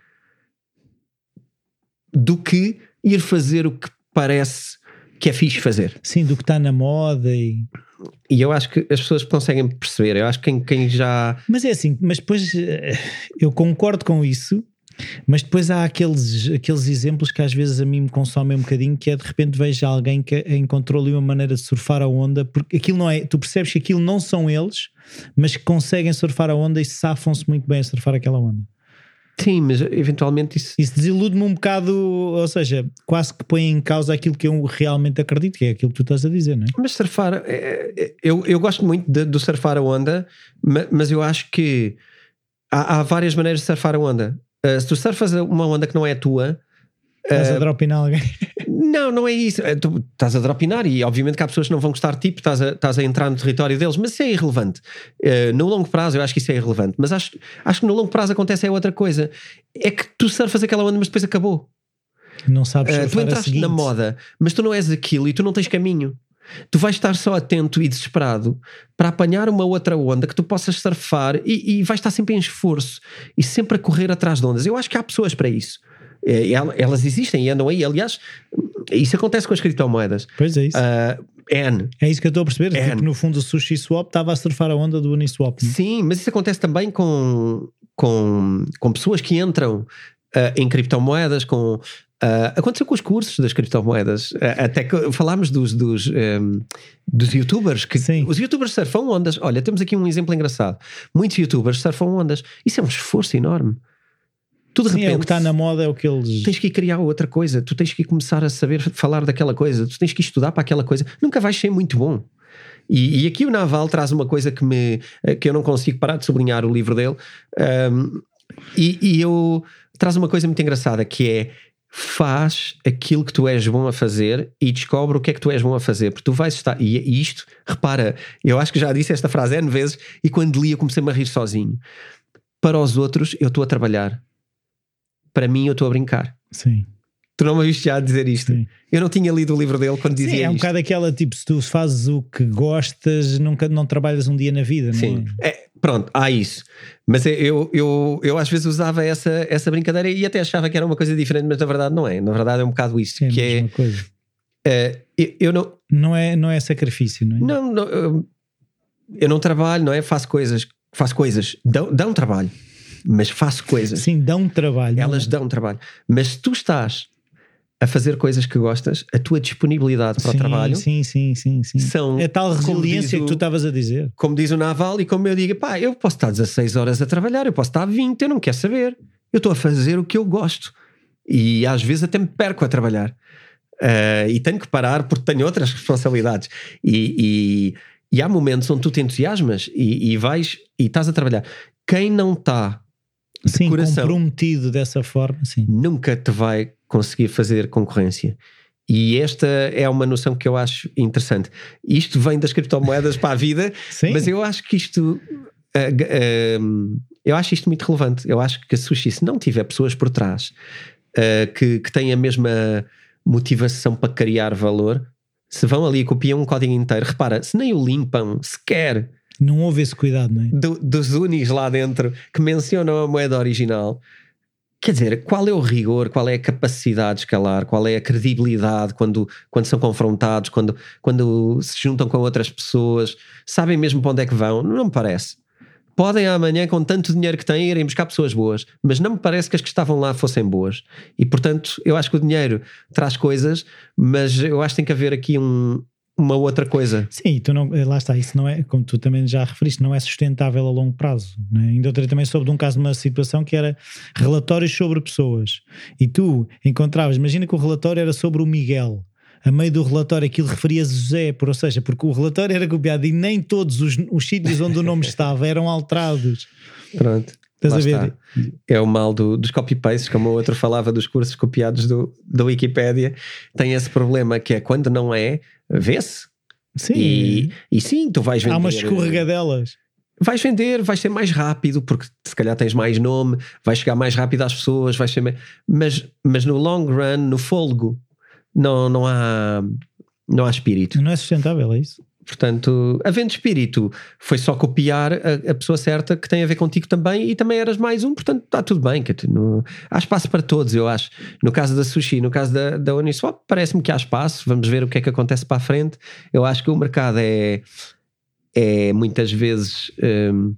do que ir fazer o que parece que é fixe fazer. Sim, do que está na moda e. E eu acho que as pessoas conseguem perceber. Eu acho que quem, quem já. Mas é assim, mas depois eh, eu concordo com isso, mas depois há aqueles, aqueles exemplos que às vezes a mim me consomem um bocadinho, que é de repente vejo alguém que encontrou ali uma maneira de surfar a onda, porque aquilo não é, tu percebes que aquilo não são eles, mas que conseguem surfar a onda e safam-se muito bem a surfar aquela onda. Sim, mas eventualmente isso. Isso desilude-me um bocado, ou seja, quase que põe em causa aquilo que eu realmente acredito, que é aquilo que tu estás a dizer, não é? Mas surfar, é, é, eu, eu gosto muito de, do surfar a onda, mas eu acho que há, há várias maneiras de surfar a onda. Uh, se tu surfas uma onda que não é tua. Estás uh, a dropinar alguém? Não, não é isso. Uh, tu estás a dropinar e obviamente que há pessoas que não vão gostar de ti, estás a, estás a entrar no território deles, mas isso é irrelevante. No longo prazo eu acho que isso é irrelevante, mas acho, acho que no longo prazo acontece é outra coisa. É que tu surfas aquela onda, mas depois acabou. Não sabes uh, Tu entraste na moda, mas tu não és aquilo e tu não tens caminho. Tu vais estar só atento e desesperado para apanhar uma outra onda que tu possas surfar e, e vais estar sempre em esforço e sempre a correr atrás de ondas. Eu acho que há pessoas para isso. É, elas existem e andam aí. Aliás, isso acontece com as criptomoedas. Pois é isso. Uh, N. É isso que eu estou a perceber. N. Tipo, no fundo, o Sushi Swap estava a surfar a onda do Uniswap. Não? Sim, mas isso acontece também com, com, com pessoas que entram uh, em criptomoedas, com Uh, aconteceu com os cursos das criptomoedas, uh, até que falámos dos, dos, um, dos youtubers, que Sim. os youtubers surfam ondas. Olha, temos aqui um exemplo engraçado. Muitos youtubers surfam ondas. Isso é um esforço enorme. Tu de Sim, repente, é o que está na moda, é o que eles. Tens que ir criar outra coisa, tu tens que começar a saber falar daquela coisa, tu tens que estudar para aquela coisa. Nunca vais ser muito bom. E, e aqui o Naval traz uma coisa que, me, que eu não consigo parar de sublinhar o livro dele. Um, e, e eu traz uma coisa muito engraçada que é faz aquilo que tu és bom a fazer e descobre o que é que tu és bom a fazer, porque tu vais estar. E, e isto, repara, eu acho que já disse esta frase N vezes e quando li eu comecei-me a rir sozinho. Para os outros, eu estou a trabalhar. Para mim, eu estou a brincar. Sim. Tu não me viste já dizer isto. Sim. Eu não tinha lido o livro dele quando dizia Sim, é um isto. bocado aquela tipo, se tu fazes o que gostas, nunca não trabalhas um dia na vida, não Sim. É? é pronto, há isso. Mas eu, eu, eu às vezes usava essa, essa brincadeira e até achava que era uma coisa diferente, mas na verdade não é. Na verdade é um bocado isso. É que é, coisa. Uh, eu, não. Não é, não é sacrifício, não é? Não, não eu, não trabalho, não é? Faço coisas, faço coisas, dão, dão trabalho, mas faço coisas. Sim, dão trabalho. Elas dão trabalho. Mas se tu estás a fazer coisas que gostas, a tua disponibilidade para sim, o trabalho. Sim, sim, sim, sim. São, é tal resiliência o, que tu estavas a dizer. Como diz o Naval, e como eu digo, pá, eu posso estar 16 horas a trabalhar, eu posso estar 20, eu não quero saber. Eu estou a fazer o que eu gosto. E às vezes até me perco a trabalhar. Uh, e tenho que parar porque tenho outras responsabilidades. E, e, e há momentos onde tu te entusiasmas e, e vais e estás a trabalhar. Quem não está sim, coração, comprometido dessa forma, sim. nunca te vai conseguir fazer concorrência. E esta é uma noção que eu acho interessante. Isto vem das criptomoedas para a vida, mas eu acho que isto. Uh, uh, eu acho isto muito relevante. Eu acho que a sushi, se não tiver pessoas por trás uh, que, que têm a mesma motivação para criar valor, se vão ali e copiam um código inteiro, repara, se nem o limpam sequer. Não houve esse cuidado, não é? Do, dos unis lá dentro que mencionam a moeda original. Quer dizer, qual é o rigor, qual é a capacidade de escalar, qual é a credibilidade quando, quando são confrontados, quando, quando se juntam com outras pessoas, sabem mesmo para onde é que vão? Não me parece podem amanhã, com tanto dinheiro que têm, irem buscar pessoas boas, mas não me parece que as que estavam lá fossem boas. E portanto, eu acho que o dinheiro traz coisas, mas eu acho que tem que haver aqui um, uma outra coisa. Sim, tu não, lá está, isso não é, como tu também já referiste, não é sustentável a longo prazo. Né? Ainda outra também soube de um caso de uma situação que era relatórios sobre pessoas. E tu encontravas, imagina que o relatório era sobre o Miguel a meio do relatório aquilo referia José, por, ou seja, porque o relatório era copiado e nem todos os, os sítios onde o nome estava eram alterados. Pronto. Estás a ver? Está. É o mal do, dos copy-pastes, como o outro falava dos cursos copiados do, da Wikipédia. Tem esse problema que é quando não é, vê-se. Sim. E, e sim, tu vais vender. Há umas escorregadelas. Vais vender, vais ser mais rápido, porque se calhar tens mais nome, vais chegar mais rápido às pessoas, vais ser mais... mas, mas no long run, no folgo, não, não, há, não há espírito. Não é sustentável, é isso? Portanto, havendo espírito, foi só copiar a, a, pessoa certa que tem a ver contigo também e também eras mais um, portanto está tudo bem. Que há espaço para todos, eu acho. No caso da Sushi, no caso da, da Uniswap, parece-me que há espaço. Vamos ver o que é que acontece para a frente. Eu acho que o mercado é, é muitas vezes. Um,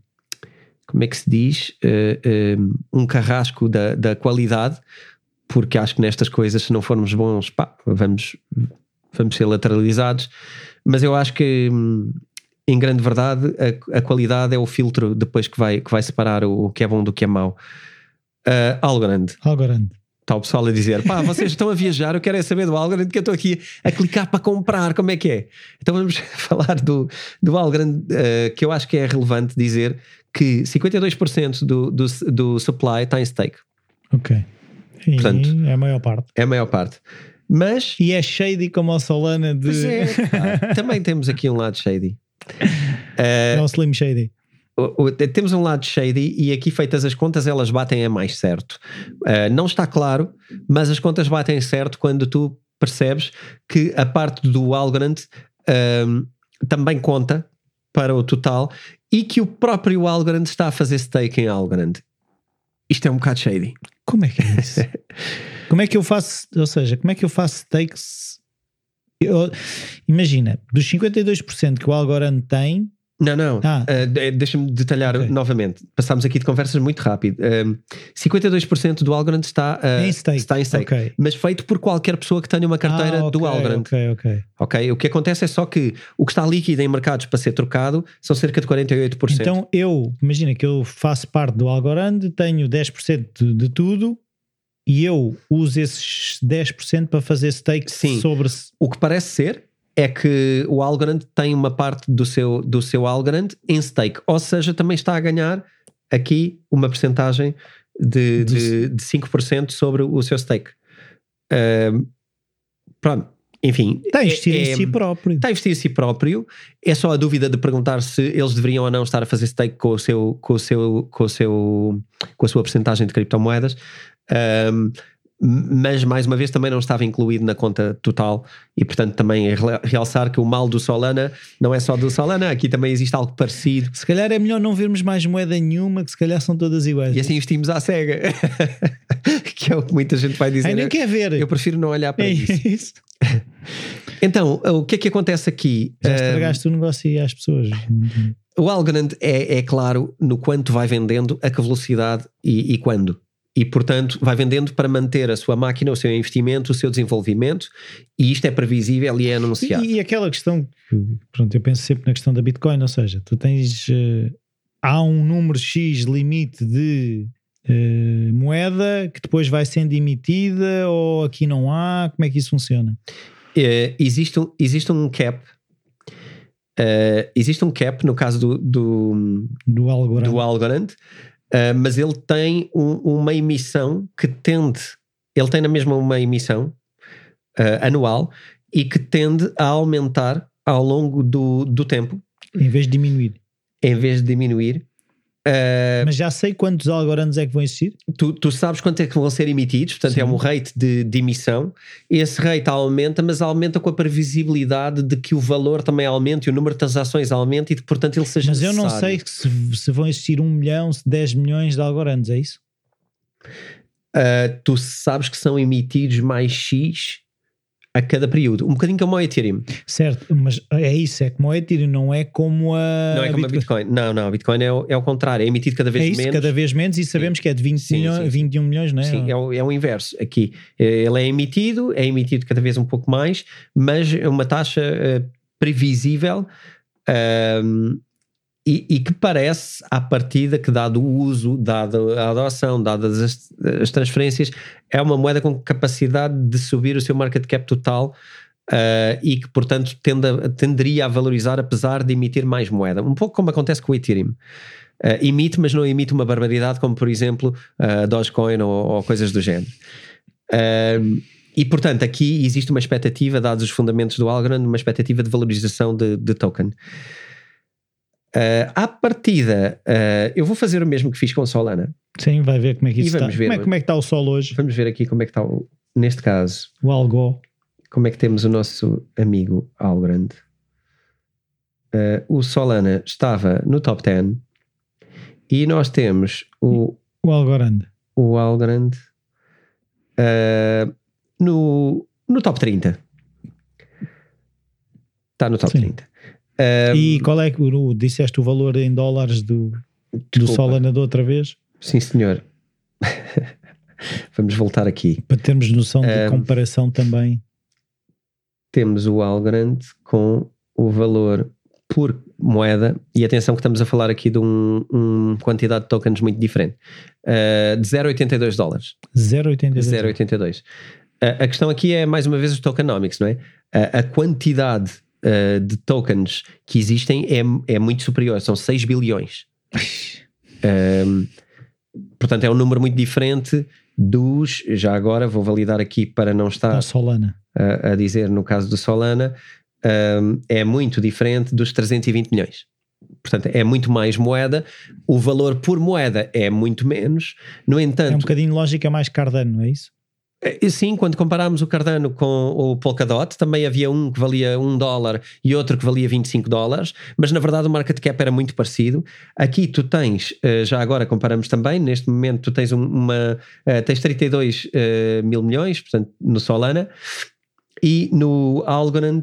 como é que se diz? Uh, um, um carrasco da, da qualidade porque acho que nestas coisas, se não formos bons, pá, vamos, vamos ser lateralizados. Mas eu acho que, hum, em grande verdade, a, a qualidade é o filtro depois que vai, que vai separar o, o que é bom do que é mau. Uh, Algorand. Algorand. Está o pessoal a dizer: pá, vocês estão a viajar, eu quero é saber do Algorand, que eu estou aqui a clicar para comprar, como é que é? Então vamos falar do, do Algorand, uh, que eu acho que é relevante dizer que 52% do, do, do supply está em stake. Ok. Sim, Portanto, é a maior parte. É a maior parte. Mas. E é shady como a Solana de. É, também temos aqui um lado shady. É um Slim Shady. temos um lado shady e aqui feitas as contas elas batem a mais certo. Uh, não está claro, mas as contas batem certo quando tu percebes que a parte do Algorand uh, também conta para o total e que o próprio Algorand está a fazer stake em Algorand. Isto é um bocado shady. Como é que é isso? como é que eu faço, ou seja, como é que eu faço takes? Eu, imagina, dos 52% que o Algorand tem, não, não. Ah. Uh, Deixa-me detalhar okay. novamente. Passámos aqui de conversas muito rápido. Uh, 52% do Algorand está, uh, em stake. está em stake, okay. mas feito por qualquer pessoa que tenha uma carteira ah, okay, do Algorand. Ok, ok. Ok. O que acontece é só que o que está líquido em mercados para ser trocado são cerca de 48%. Então eu, imagina que eu faço parte do Algorand, tenho 10% de, de tudo e eu uso esses 10% para fazer stake Sim. sobre. O que parece ser é que o Algorand tem uma parte do seu, do seu Algorand em stake, ou seja, também está a ganhar aqui uma percentagem de, de, de 5% sobre o seu stake. Uh, pronto, enfim. Está a investir é, em si próprio. Está a investir em si próprio. É só a dúvida de perguntar se eles deveriam ou não estar a fazer stake com, o seu, com, o seu, com, o seu, com a sua percentagem de criptomoedas. Um, mas mais uma vez também não estava incluído na conta total e portanto também é realçar que o mal do Solana não é só do Solana, aqui também existe algo parecido. Se calhar é melhor não vermos mais moeda nenhuma, que se calhar são todas iguais. E assim investimos à cega, que é o que muita gente vai dizer. Ai, nem quer ver. Eu prefiro não olhar para é isso. isso. então, o que é que acontece aqui? Já estragaste um, o negócio e às pessoas. O Algorand é, é claro no quanto vai vendendo, a que velocidade e, e quando e, portanto, vai vendendo para manter a sua máquina, o seu investimento, o seu desenvolvimento, e isto é previsível e é anunciado. E, e aquela questão, pronto, eu penso sempre na questão da Bitcoin, ou seja, tu tens. Uh, há um número X limite de uh, moeda que depois vai sendo emitida, ou aqui não há? Como é que isso funciona? Uh, existe, um, existe um cap. existe um cap no caso do, do, do Algorand, do Algorand Uh, mas ele tem um, uma emissão que tende, ele tem na mesma uma emissão uh, anual e que tende a aumentar ao longo do, do tempo. Em vez de diminuir. Em vez de diminuir. Uh, Mas já sei quantos algorandos é que vão existir? Tu, tu sabes quanto é que vão ser emitidos, portanto Sim. é um rate de, de, emissão. Esse rate aumenta, mas aumenta com a previsibilidade de que o valor também aumente e o número de transações aumente e portanto, ele seja Mas eu necessário. não sei se, se, vão existir um milhão, 10 milhões de algorandos, é isso? Uh, tu sabes que são emitidos mais X a cada período. Um bocadinho como o Ethereum. Certo, mas é isso, é como o Ethereum, não é como a. Não é como Bitcoin. a Bitcoin. Não, não, a Bitcoin é o, é o contrário, é emitido cada vez é isso, menos. cada vez menos e sabemos sim. que é de 20 sim, milhões, sim, 21 milhões, não é? Sim, é o, é o inverso aqui. Ele é emitido, é emitido cada vez um pouco mais, mas é uma taxa uh, previsível. Um, e, e, que parece, à partida, que dado o uso, dada a adoção, dadas as, as, transferências, é uma moeda com capacidade de subir o seu market cap total uh, e que, portanto, tenda, tenderia a valorizar apesar de emitir mais moeda. Um pouco como acontece com o Ethereum. Uh, emite, mas não emite uma barbaridade, como por exemplo uh, Dogecoin ou, ou coisas do género. E portanto, aqui existe uma expectativa, dados os fundamentos do Algorand, uma expectativa de valorização de, de token. Uh, à partida, uh, eu vou fazer o mesmo que fiz com Solana. Sim, vai ver como é que isso está. Ver, como, é, como é que está o sol hoje? Vamos ver aqui como é que está, o, neste caso. O Algo. Como é que temos o nosso amigo Algorand. Uh, o Solana estava no top 10 e nós temos o... O Algorand. O Algorand no, no top 30. Está no top Sim. 30. Um, e qual é que disseste o valor em dólares do, do Solana da outra vez? Sim, senhor. Vamos voltar aqui. Para termos noção de um, comparação também. Temos o Algorand com o valor por moeda, e atenção que estamos a falar aqui de uma um quantidade de tokens muito diferente, uh, de 0,82 dólares. 0,82. 0,82. Uh, a questão aqui é, mais uma vez, os tokenomics, não é? Uh, a quantidade uh, de tokens que existem é, é muito superior, são 6 bilhões. um, portanto, é um número muito diferente dos. Já agora vou validar aqui para não estar Solana. A, a, dizer no caso do Solana, um, é muito diferente dos 320 milhões. Portanto, é muito mais moeda, o valor por moeda é muito menos. No entanto, é um bocadinho lógica mais Cardano, não é isso? É, sim, quando comparámos o Cardano com o Polkadot, também havia um que valia 1 dólar e outro que valia 25 dólares, mas na verdade o market cap era muito parecido. Aqui tu tens, eh, já agora comparamos também, neste momento tu tens uma, eh, tens 32 eh, mil milhões, portanto, no Solana, e no Algorand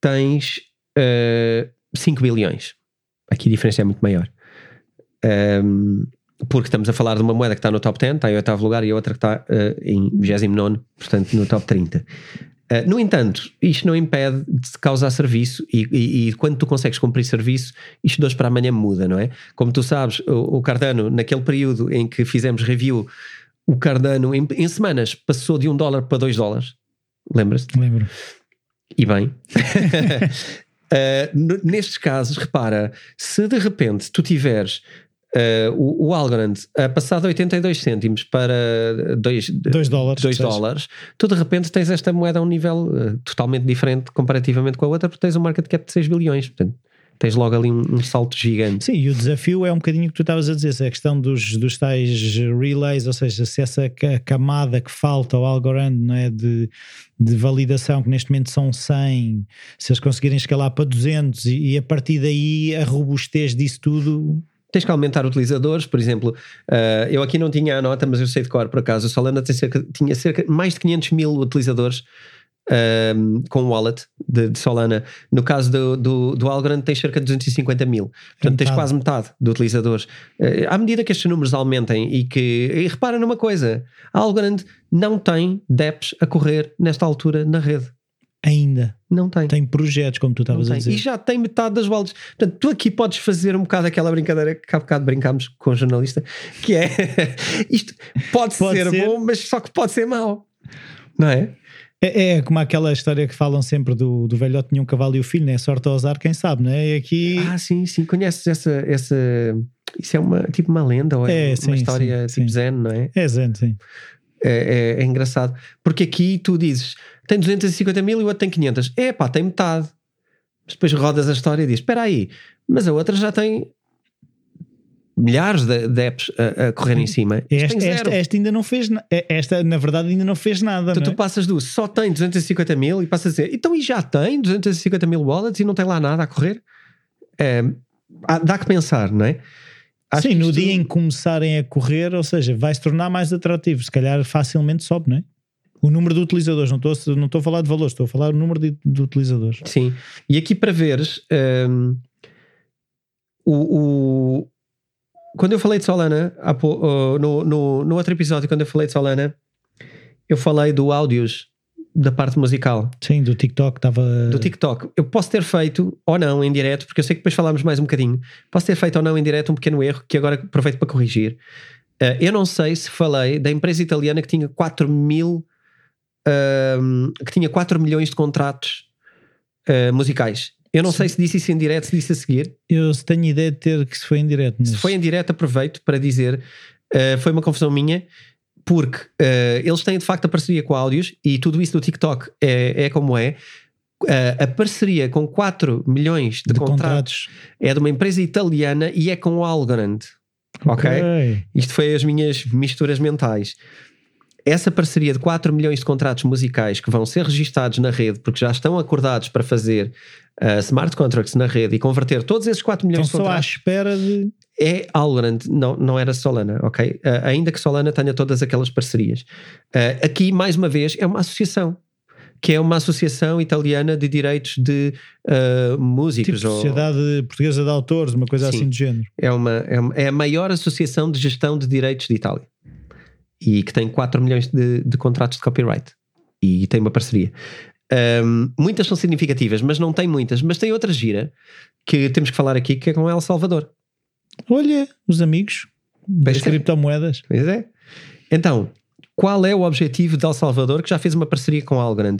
tens 5 bilhões. Aqui a diferença é muito maior. Porque estamos a falar de uma moeda que está no top 10, está em oitavo lugar, e a outra que está uh, em 29, portanto no top 30. Uh, eh, no entanto, isto não impede de causar serviço e, e, e, quando tu consegues cumprir serviço, isto de hoje para amanhã muda, não é? Como tu sabes, o, o Cardano, naquele período em que fizemos review, o Cardano em, em semanas passou de um dólar para dois dólares. Lembras-te? Lembro. E bem. uh, nestes casos, repara, se de repente tu tiveres Uh, o, o Algorand, uh, passado 82 cêntimos para 2 dólares, dois dólares tu de repente tens esta moeda a um nível uh, totalmente diferente comparativamente com a outra, porque tens um market cap de 6 bilhões. Portanto, tens logo ali um, um, salto gigante. Sim, e o desafio é um bocadinho o que tu estavas a dizer, a questão dos, dos tais relays, ou seja, se essa camada que falta ao Algorand não é, de, de validação, que neste momento são 100, se eles conseguirem escalar para 200 e, e a partir daí a robustez disso tudo tens que aumentar utilizadores, por exemplo, uh, eu aqui não tinha a nota, mas eu sei de cor por acaso, o Solana tem cerca, tinha cerca mais de 500 mil utilizadores um, com o wallet de, de, Solana. No caso do, do, do Algorand, tens cerca de 250 mil. Portanto, tens quase metade de utilizadores. Uh, à medida que estes números aumentem e que. E repara numa coisa: a Algorand não tem DEPs a correr nesta altura na rede. Ainda. Não tem. Tem projetos, como tu estavas a dizer. E já tem metade das wallets. Portanto, tu aqui podes fazer um bocado aquela brincadeira que há bocado brincámos com o jornalista, que é isto pode, pode ser, ser, bom, mas só que pode ser mau. Não é? É, é, como aquela história que falam sempre do, do velhote tinha um cavalo e o filho, né? Sorte ao azar, quem sabe, não é? E aqui. Ah, sim, sim. Conheces essa. essa... Isso é uma, tipo uma lenda ou é, é sim, uma história sim, tipo sim. zen, não é? É zen, sim. É, é, é, engraçado. Porque aqui tu dizes tem 250 mil e o outro tem 500. É pá, tem metade. Mas depois rodas a história e dizes: espera aí, mas a outra já tem milhares de, de apps a, a correr em cima. Esta, esta, esta, ainda não fez esta na verdade ainda não fez nada. Então tu é? passas do só tem 250 mil e passas a dizer então e já tem 250 mil wallets e não tem lá nada a correr? É, dá que pensar, não é? Acho Sim, no dia em que começarem a correr, ou seja, vai se tornar mais atrativo, se calhar facilmente sobe, não é? O número de utilizadores, não estou, não estou a falar de valores, estou a falar do número de, de utilizadores. Sim, e aqui para veres um, o, o, quando eu falei de Solana, no, no, no outro episódio, quando eu falei de Solana, eu falei do áudios da parte musical. Sim, do TikTok estava. Do TikTok. Eu posso ter feito ou não em direto, porque eu sei que depois falámos mais um bocadinho. Posso ter feito ou não em direto um pequeno erro que agora aproveito para corrigir. Uh, eu não sei se falei da empresa italiana que tinha 4 mil. Uh, que tinha 4 milhões de contratos uh, musicais. Eu não Sim. sei se disse isso em direto, se disse a seguir. Eu tenho ideia de ter que se foi em direto. Mas... Se foi em direto, aproveito para dizer. Uh, foi uma confusão minha, porque uh, eles têm de facto a parceria com a Áudios e tudo isso do TikTok é, é como é. Uh, a parceria com 4 milhões de, de contratos, contratos, é de uma empresa italiana e é com o Algorand. Ok? okay? Isto foi as minhas misturas mentais essa parceria de 4 milhões de contratos musicais que vão ser registados na rede, porque já estão acordados para fazer uh, smart contracts na rede e converter todos esses 4 milhões então, de contratos. só à espera de. É Algorand, não, não era Solana, ok? Uh, ainda que Solana tenha todas aquelas parcerias. Uh, aqui, mais uma vez, é uma associação que é uma associação italiana de direitos de uh, músicos. Tipo Sociedade ou... Portuguesa de Autores, uma coisa Sim, assim de género. É, uma, é, uma, é a maior associação de gestão de direitos de Itália e que tem 4 milhões de, de contratos de copyright e tem uma parceria. Um, muitas são significativas, mas não tem muitas. Mas tem outra gira que temos que falar aqui que é com El Salvador. Olha, os amigos das é. criptomoedas. Pois é. Então, qual é o objetivo de El Salvador que já fez uma parceria com Algorand?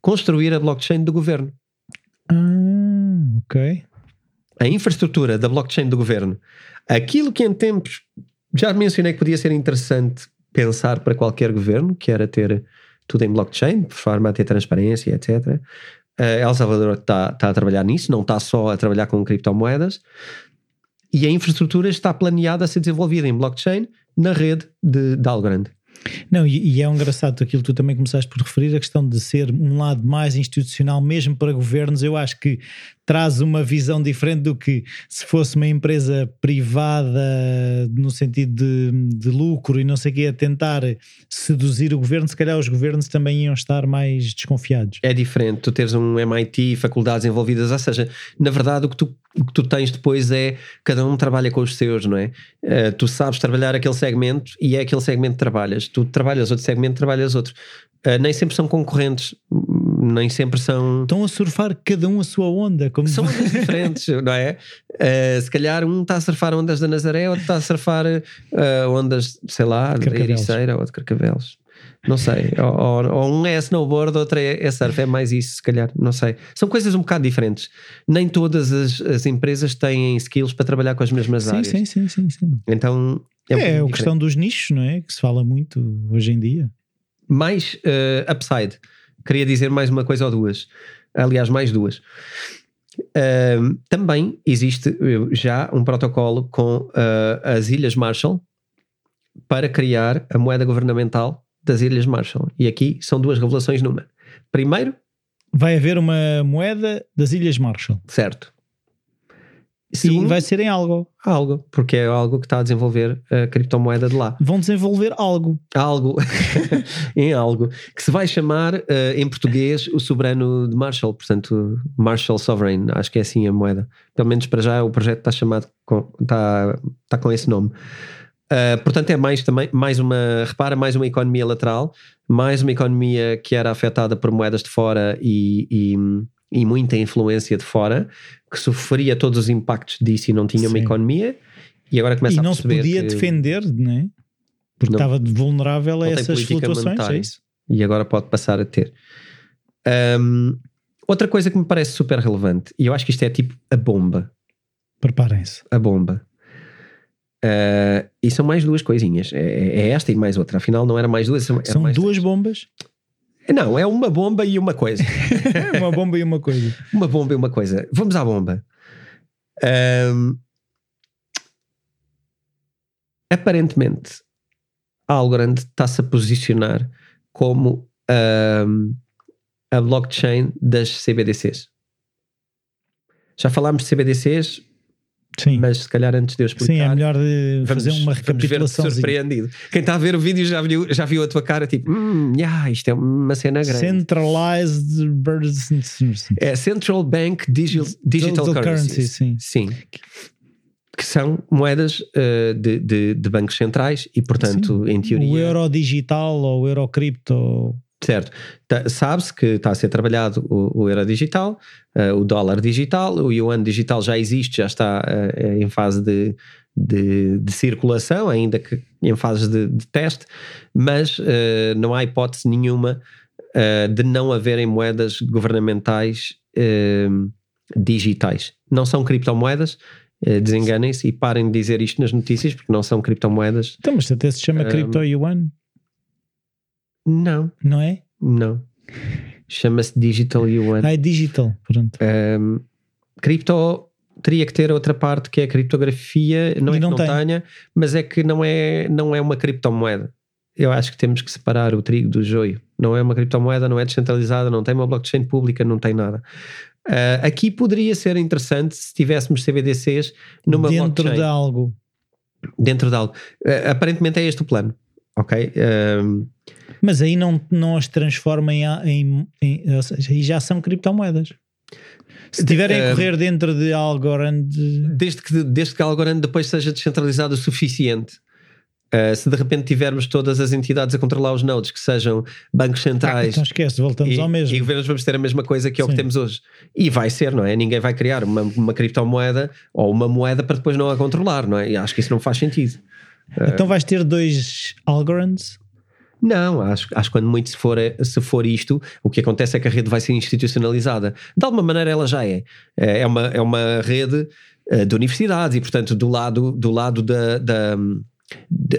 Construir a blockchain do governo. Ah, ok. A infraestrutura da blockchain do governo. Aquilo que em tempos já mencionei que podia ser interessante pensar para qualquer governo, que era ter tudo em blockchain, de forma a ter transparência, etc. Uh, El Salvador está tá a trabalhar nisso, não está só a trabalhar com criptomoedas. E a infraestrutura está planeada a ser desenvolvida em blockchain na rede de, de. Não, e, e, é engraçado aquilo que tu também começaste por referir, a questão de ser um lado mais institucional, mesmo para governos, eu acho que traz uma visão diferente do que se fosse uma empresa privada no sentido de, de lucro e não sei o que, a tentar seduzir o governo, se calhar os governos também iam estar mais desconfiados. É diferente, tu teres um MIT, faculdades envolvidas, ou seja, na verdade o que tu o que tu tens depois é cada um trabalha com os seus, não é? Uh, tu sabes trabalhar aquele segmento e é aquele segmento que trabalhas. Tu trabalhas outro segmento, trabalhas outro. Uh, nem sempre são concorrentes, nem sempre são. Estão a surfar cada um a sua onda. Como... São ondas diferentes, não é? Uh, se calhar um está a surfar ondas da Nazaré, outro está a surfar ondas, sei lá, de Ericeira ou de Carcavelos. Não sei. Ou, ou, um é snowboard, outro é, é surf. É mais isso, se calhar. Não sei. São coisas um bocado diferentes. Nem todas as, as empresas têm skills para trabalhar com as mesmas sim, áreas. Sim, sim, sim, sim. Então. É, um é a questão dos nichos, não é? Que se fala muito hoje em dia. Mais uh, upside. Queria dizer mais uma coisa ou duas. Aliás, mais duas. Uh, também existe já um protocolo com uh, as Ilhas Marshall para criar a moeda governamental das Ilhas Marshall. E aqui são duas revelações numa. Primeiro, vai haver uma moeda das Ilhas Marshall. Certo. Segundo, e vai ser em algo. Algo, porque é algo que está a desenvolver a criptomoeda de lá. Vão desenvolver algo. Algo, em algo, que se vai chamar uh, em português o soberano de Marshall, portanto, Marshall Sovereign, acho que é assim a moeda. Pelo menos para já o projeto está chamado com, está, está com esse nome. Uh, portanto, é mais também, mais uma, repara, mais uma economia lateral, mais uma economia que era afetada por moedas de fora e, e e muita influência de fora, que sofria todos os impactos disso e não tinha Sim. uma economia, e agora começa e não a se podia que... defender, não é? Porque não, estava vulnerável a essas flutuações, é isso? E agora pode passar a ter. Um, outra coisa que me parece super relevante, e eu acho que isto é tipo a bomba. Preparem-se. A bomba. Uh, e são mais duas coisinhas. É, é, esta e mais outra. Afinal, não era mais duas. São mais duas três. bombas? Não, é uma bomba e uma coisa. uma bomba e uma coisa. uma bomba e uma coisa. Vamos à bomba. Um, aparentemente, Algorand está-se a posicionar como um, a blockchain das CBDCs. Já falámos de CBDCs, Sim. Mas se calhar antes de eu explicar. Sim, é melhor fazer uma recapitulação. surpreendido. Quem está a ver o vídeo já viu, já viu a tua cara, tipo, hum, yeah, isto é uma cena grande. Centralized É Central Bank Digital, digital Currency. currency sim. sim. Que são moedas uh, de, de, de, bancos centrais e, portanto, sim. em teoria. O euro digital ou o euro cripto Certo. Tá, Sabe-se que está a ser trabalhado o, o euro digital, uh, o dólar digital, o yuan digital já existe, já está uh, em fase de, de, de, circulação, ainda que em fase de, de teste, mas uh, não há hipótese nenhuma de não haverem moedas governamentais digitais. Não são criptomoedas, desenganem-se e parem de dizer isto nas notícias, porque não são criptomoedas. Então, mas até se chama cripto yuan. Não. Não é? Não. Chama-se Digital Yuan. Ah, é digital, pronto. Um, cripto teria que ter outra parte que é a criptografia, não e é não que não tem. tenha, mas é que não é, não é uma criptomoeda. Eu acho que temos que separar o trigo do joio. Não é uma criptomoeda, não é descentralizada, não tem uma blockchain pública, não tem nada. Uh, aqui poderia ser interessante se tivéssemos CBDCs numa Dentro blockchain. de algo. Dentro de algo. Uh, aparentemente é este o plano. Ok? Uh, mas aí não, não as transforma em, em, em ou seja, aí já são criptomoedas. Se tiverem a correr dentro de Algorand. Desde que, desde que Algorand depois seja descentralizado o suficiente. Uh, se de repente tivermos todas as entidades a controlar os nodes, que sejam bancos centrais. Ah, então esquece, voltamos e, ao mesmo. E governos vamos ter a mesma coisa que é o que temos hoje. E vai ser, não é? Ninguém vai criar uma, uma criptomoeda ou uma moeda para depois não a controlar, não é? E acho que isso não faz sentido. Então vais ter dois Algorands não, acho, acho que quando muito se for, se for isto, o que acontece é que a rede vai ser institucionalizada. De alguma maneira ela já é. É, é uma, é uma rede uh, de universidades e, portanto, do lado, do lado da, da, da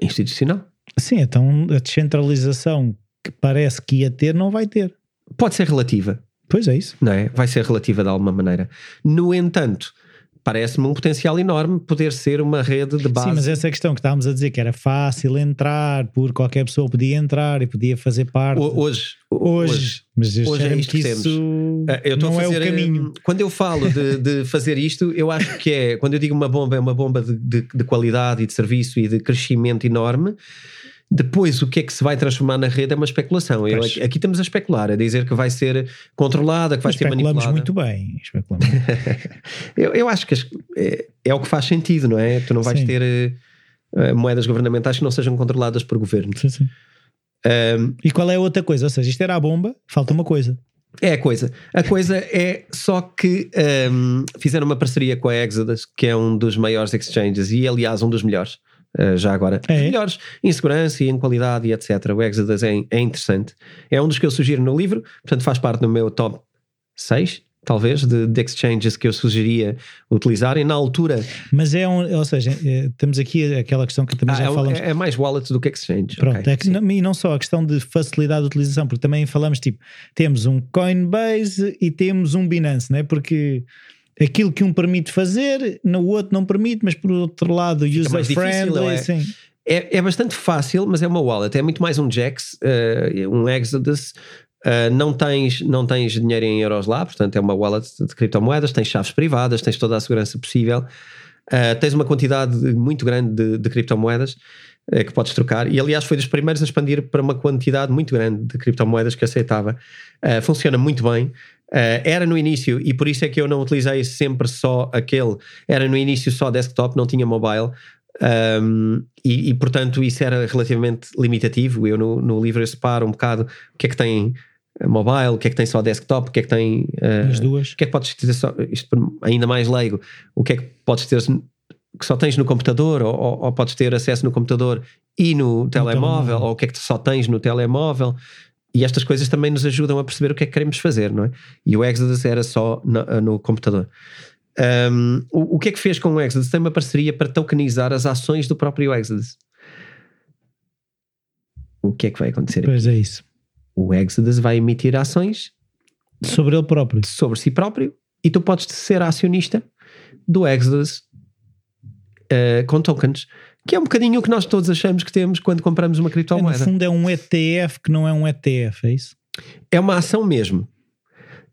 institucional. Sim, então a descentralização que parece que ia ter, não vai ter. Pode ser relativa. Pois é isso. Não é? Vai ser relativa de alguma maneira. No entanto, parece-me um potencial enorme poder ser uma rede de base. Sim, mas essa é questão que estávamos a dizer que era fácil entrar, por qualquer pessoa podia entrar e podia fazer parte. Hoje, hoje, hoje mas hoje é isto que, isso eh, eu não fazer, é o caminho. Quando eu falo de, de, fazer isto, eu acho que é, quando eu digo uma bomba, é uma bomba de, de, de qualidade e de serviço e de crescimento enorme. Depois, o que é que se vai transformar na rede é uma especulação. Eu, aqui estamos a especular, a dizer que vai ser controlada, que vai ser manipulada. muito bem. Especulamos. eu, eu acho que é, é, o que faz sentido, não é? Tu não vais sim. ter uh, moedas governamentais que não sejam controladas por governo. Sim, sim. Um, e qual é a outra coisa? Ou seja, isto era a bomba, falta uma coisa. É a coisa. A coisa é só que um, fizeram uma parceria com a Exodus, que é um dos maiores exchanges e, aliás, um dos melhores. Uh, já agora. É. Melhores em segurança e em qualidade e etc. O Exodus é, é, interessante. É um dos que eu sugiro no livro, portanto faz parte do meu top 6, talvez, de, de exchanges que eu sugeria utilizarem na altura. Mas é um, ou seja, é, temos aqui aquela questão que também ah, já é, falamos. É, mais wallet do que exchange. Pronto, okay, é que, não, e não só a questão de facilidade de utilização, porque também falamos tipo, temos um Coinbase e temos um Binance, né? Porque aquilo que um permite fazer, no outro não permite, mas por outro lado, user-friendly. É? é, é bastante fácil, mas é uma wallet. É muito mais um Jax, uh, um Exodus, Uh, não, tens, não tens dinheiro em euros lá, portanto é uma wallet de criptomoedas, tens chaves privadas, tens toda a segurança possível, uh, tens uma quantidade muito grande de, de criptomoedas uh, que podes trocar. E aliás, foi dos primeiros a expandir para uma quantidade muito grande de criptomoedas que aceitava. funciona muito bem. Era no início, e por isso é que eu não utilizei sempre só aquele, era no início só desktop, não tinha mobile. Um, e, e, portanto isso era relativamente limitativo. Eu no, no livro eu separo um bocado o que é que tem mobile, o que é que tem só desktop, o que é que tem. Uh, As duas. O que é que podes ter só. Isto ainda mais leigo. O que é que podes ter que só tens no computador, ou, ou, ou podes ter acesso no computador e no, no telemóvel, telemóvel, ou o que é que só tens no telemóvel. E estas coisas também nos ajudam a perceber o que é que queremos fazer, não é? E o Exodus era só no, no computador. Um, o, o, que é que fez com o Exodus? Tem uma parceria para tokenizar as ações do próprio Exodus. O que é que vai acontecer? Pois aqui? é isso o Exodus vai emitir ações sobre ele próprio. Sobre si próprio. E tu podes ser acionista do Exodus uh, com tokens. Que é um bocadinho o que nós todos achamos que temos quando compramos uma criptomoeda. É, no fundo é um ETF que não é um ETF, é isso? É uma ação mesmo.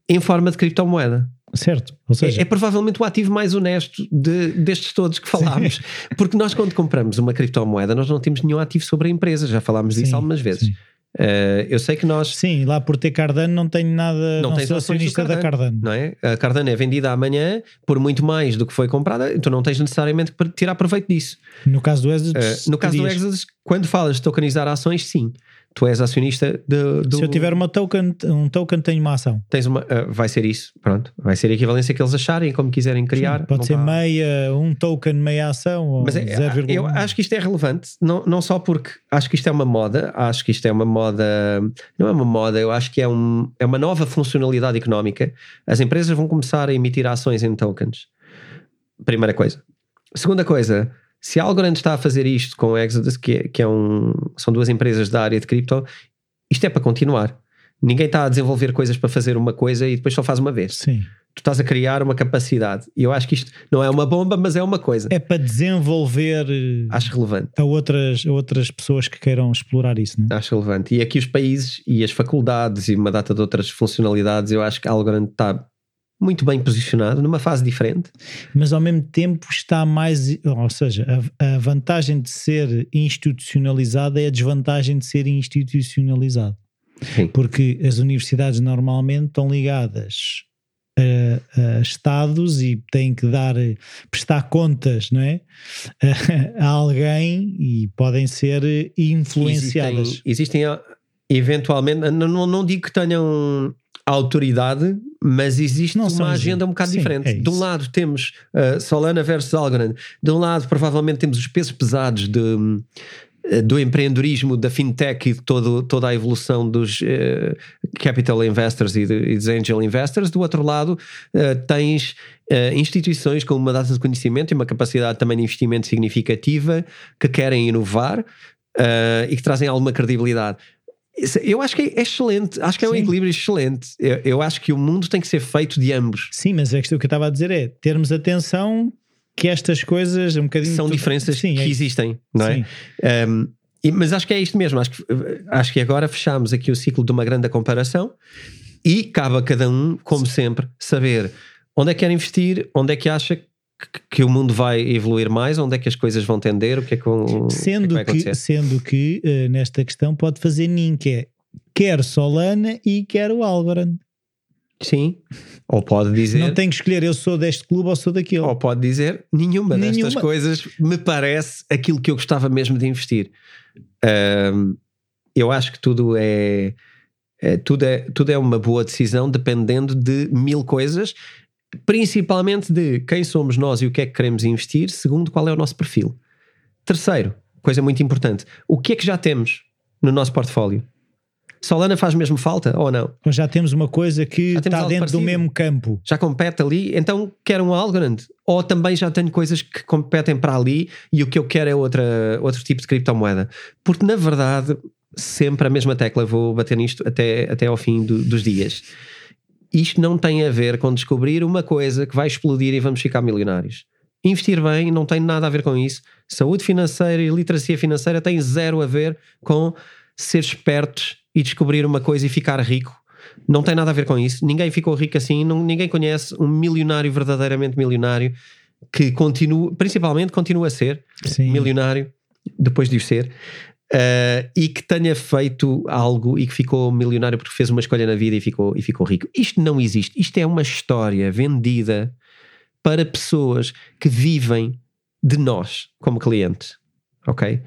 Em forma de criptomoeda. Certo. Ou seja, é, é, provavelmente o ativo mais honesto de, destes todos que falámos. Sim. Porque nós, quando compramos uma criptomoeda, nós não temos nenhum ativo sobre a empresa. Já falámos disso sim, algumas vezes. Sim. Uh, eu sei que nós. Sim, lá por ter Cardano não tenho nada. Não, não tens acionista Cardano, da Cardano. Não é? A Cardano é vendida amanhã por muito mais do que foi comprada, então não tens necessariamente que tirar proveito disso. No caso do Exodus. Uh, no caso do Exodus, quando falas de tokenizar ações, sim tu és acionista de, do... Se eu tiver uma token, um token, tenho uma ação. Tens uma, uh, vai ser isso, pronto. Vai ser a equivalência que eles acharem, como quiserem criar. Sim, pode ser meia, um token, meia ação. Mas é, 0, eu acho que isto é relevante, não, não só porque acho que isto é uma moda, acho que isto é uma moda, não é uma moda, eu acho que é, um, é uma nova funcionalidade económica. As empresas vão começar a emitir ações em tokens. Primeira coisa. Segunda coisa, se a Algorand está a fazer isto com o Exodus, que, é, que é um, são duas empresas da área de cripto, isto é para continuar. Ninguém está a desenvolver coisas para fazer uma coisa e depois só faz uma vez. Sim. Tu estás a criar uma capacidade. E eu acho que isto não é uma bomba, mas é uma coisa. É para desenvolver. Acho relevante. A outras, a outras pessoas que queiram explorar isso, é? Acho relevante. E aqui os países e as faculdades e uma data de outras funcionalidades, eu acho que a Algorand está muito bem posicionado, numa fase diferente. Mas ao mesmo tempo está mais. Ou seja, a, a vantagem de ser institucionalizado é a desvantagem de ser institucionalizado. Sim. Porque as universidades normalmente estão ligadas a, a, Estados e têm que dar, prestar contas não é? a, a alguém e podem ser influenciadas. Existem, existem eventualmente, não, não digo que tenham autoridade, mas existe não uma agenda um bocado Sim, diferente. É de um lado temos uh, Solana versus Algorand, de um lado provavelmente temos os pesos pesados de, uh, do empreendedorismo, da fintech e de todo, toda a evolução dos uh, capital investors e, de, e, dos angel investors. Do outro lado tens instituições com uma data de conhecimento e uma capacidade também de investimento significativa que querem inovar e que trazem alguma credibilidade. Eu acho que é excelente, acho que é um Sim. equilíbrio excelente. Eu, eu, acho que o mundo tem que ser feito de ambos. Sim, mas é que o que eu estava a dizer é termos atenção que estas coisas um bocadinho são diferenças Sim, que é existem, não é? Um, e, mas acho que é isto mesmo. Acho que, acho que agora fechamos aqui o ciclo de uma grande comparação e cabe a cada um, como sempre, saber onde é que quer investir, onde é que acha que o mundo vai evoluir mais? Onde é que as coisas vão tender? O que é que, sendo que, é que, que Sendo que uh, nesta questão pode fazer NIM, que é quer Solana e quer o Algorand. Sim, ou pode dizer. Não tem que escolher, eu sou deste clube ou sou daquele. Ou pode dizer, nenhuma, nenhuma. destas coisas me parece aquilo que eu gostava mesmo de investir. Um, eu acho que tudo é, é, tudo é. Tudo é uma boa decisão dependendo de mil coisas principalmente de quem somos nós e o que é que queremos investir, segundo qual é o nosso perfil. Terceiro, coisa muito importante, o que é que já temos no nosso portfólio? Solana faz mesmo falta ou não? Já temos uma coisa que está dentro parecido. do mesmo campo. Já compete ali, então quero um Algorand. Ou também já tenho coisas que competem para ali e o que eu quero é outra, outro tipo de criptomoeda. Porque na verdade, sempre a mesma tecla, vou bater nisto até, até ao fim do, dos dias isto não tem a ver com descobrir uma coisa que vai explodir e vamos ficar milionários. Investir bem não tem nada a ver com isso. Saúde financeira e literacia financeira têm zero a ver com ser espertos e descobrir uma coisa e ficar rico Não tem nada a ver com isso. Ninguém ficou rico assim. Não, ninguém conhece um milionário verdadeiramente milionário que continua, principalmente continua a ser Sim. milionário depois de o ser. Uh, e que tenha feito algo e que ficou milionário porque fez uma escolha na vida e ficou, e ficou rico. Isto não existe. Isto é uma história vendida para pessoas que vivem de nós como clientes. Ok?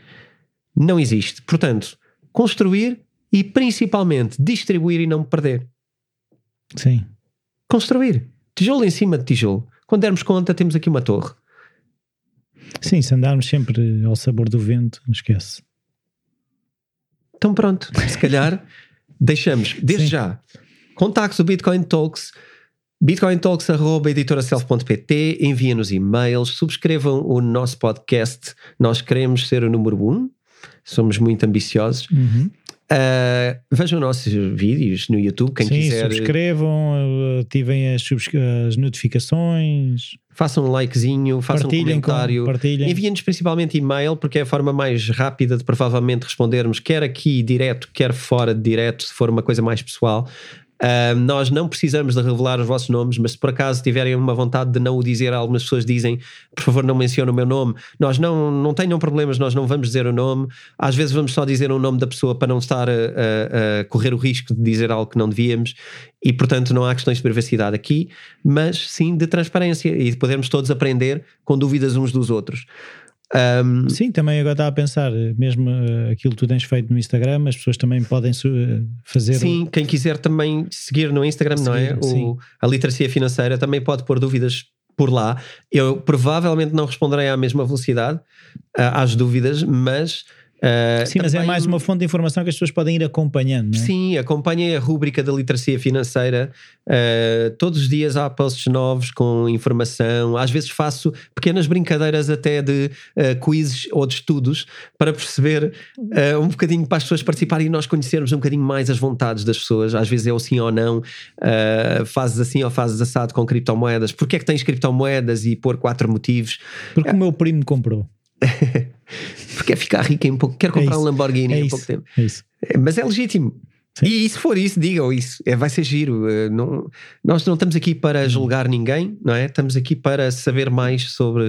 Não existe. Portanto, construir e principalmente distribuir e não perder. Sim. Construir. Tijolo em cima de tijolo. Quando dermos conta, temos aqui uma torre. Sim, se andarmos sempre ao sabor do vento, esquece. Então pronto, se calhar deixamos desde Sim. já contactos do Bitcoin Talks bitcointalks.editoraself.pt enviem-nos e-mails, subscrevam o nosso podcast nós queremos ser o número um somos muito ambiciosos uhum. Uh, vejam nossos vídeos no YouTube, quem Sim, quiser. subscrevam, ativem as, as notificações. Façam um likezinho, façam partilhem um comentário. Enviem-nos principalmente e-mail, porque é a forma mais rápida de provavelmente respondermos, quer aqui direto, quer fora de direto, se for uma coisa mais pessoal. Nós não precisamos de revelar os vossos nomes, mas se por acaso tiverem uma vontade de não o dizer, algumas pessoas dizem, por favor, não mencione o meu nome. Nós não, não tenham problemas, nós não vamos dizer o nome. Às vezes vamos só dizer o nome da pessoa para não estar a, a, a correr o risco de dizer algo que não devíamos. E, portanto, não há questões de privacidade aqui, mas sim de transparência e de podermos todos aprender com dúvidas uns dos outros. Um, Sim, também agora estava a pensar, mesmo uh, aquilo que tu tens feito no Instagram, as pessoas também podem uh, fazer. Sim, quem quiser também seguir no Instagram, seguir, não é? O, a literacia financeira também pode pôr dúvidas por lá. Eu provavelmente não responderei à mesma velocidade uh, às dúvidas, mas Uh, Sim, mas é mais uma fonte de informação que as pessoas podem ir acompanhando. É? Sim, acompanhem a rúbrica da literacia financeira. Uh, todos os dias há posts novos com informação. Às vezes faço pequenas brincadeiras até de uh, quizzes ou de estudos para perceber um bocadinho para as pessoas participarem e nós conhecermos um bocadinho mais as vontades das pessoas. Às vezes é o sim ou não, fazes assim ou fazes assado com criptomoedas. Porquê é que tens criptomoedas e pôr quatro motivos? Porque o meu primo comprou. porque quer ficar rico em pouco, quer é comprar é um Lamborghini é em pouco tempo. É isso. É, mas é legítimo. Sim. E se for isso, digam isso. É, vai ser giro. Eh, não, nós não estamos aqui para julgar ninguém, não é? Estamos aqui para saber mais sobre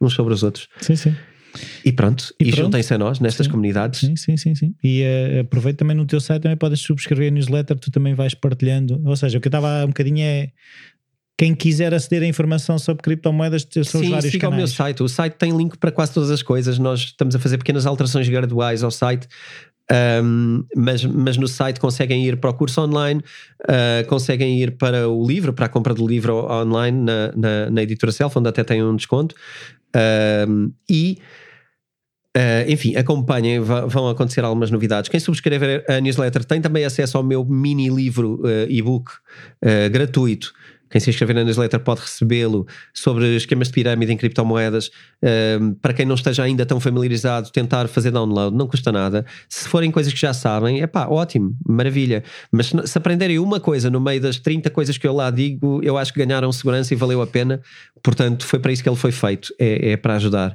uns sobre os outros. Sim, sim. E pronto, e, e juntem-se a nós nestas sim. comunidades. Sim, sim, sim. sim. E uh, aproveita também no teu site, também podes subscrever a newsletter, tu também vais partilhando. Ou seja, o que eu estava um bocadinho é quem quiser aceder a informação sobre criptomoedas, são Sim, os vários siga canais. o meu site. O site tem link para quase todas as coisas. Nós estamos a fazer pequenas alterações graduais ao site. Um, mas, mas no site conseguem ir para o curso online, uh, conseguem ir para o livro, para a compra do livro online na, na, na editora Self, onde até tem um desconto. Um, e Uh, enfim, acompanhem, vão acontecer algumas novidades. Quem subscrever a newsletter tem também acesso ao meu mini livro uh, e-book uh, gratuito quem se inscrever na newsletter pode recebê-lo sobre esquemas de pirâmide em criptomoedas. Um, para quem não esteja ainda tão familiarizado, tentar fazer download não custa nada. Se forem coisas que já sabem, é pá, ótimo, maravilha. Mas se, aprenderem uma coisa no meio das 30 coisas que eu lá digo, eu acho que ganharam segurança e valeu a pena. Portanto, foi para isso que ele foi feito, é, é para ajudar.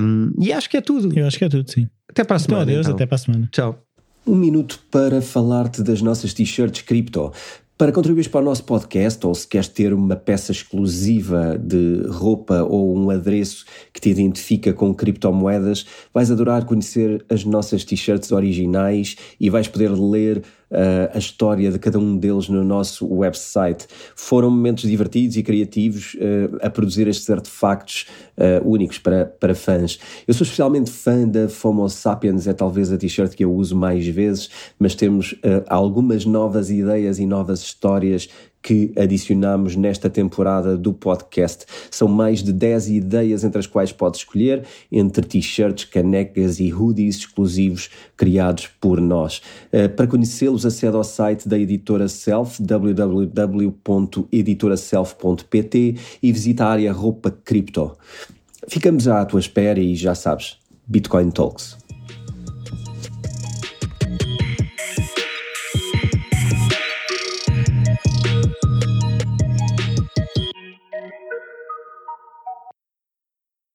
Um, e acho que é tudo. Eu acho que é tudo, sim. Até para a semana. Então, adeus, então. até para a semana. Tchau. Um minuto para falar-te das nossas t-shirts cripto. Para contribuir para o nosso podcast, ou se queres ter uma peça exclusiva de roupa ou um adereço que te identifica com criptomoedas, vais adorar conhecer as nossas t-shirts originais e vais poder ler uh, a história de cada um deles no nosso website. Foram momentos divertidos e criativos uh, a produzir estes artefactos uh, únicos para, para fãs. Eu sou especialmente fã da FOMO Sapiens, é talvez a t-shirt que eu uso mais vezes, mas temos algumas novas ideias e novas histórias que adicionamos nesta temporada do podcast. São mais de 10 ideias entre as quais podes escolher, entre t-shirts, canecas e hoodies exclusivos criados por nós. Uh, para conhecê-los, acede ao site da editora Self, www.editoraself.pt e visita a área roupa cripto. Ficamos à tua espera e já sabes, Bitcoin Talks.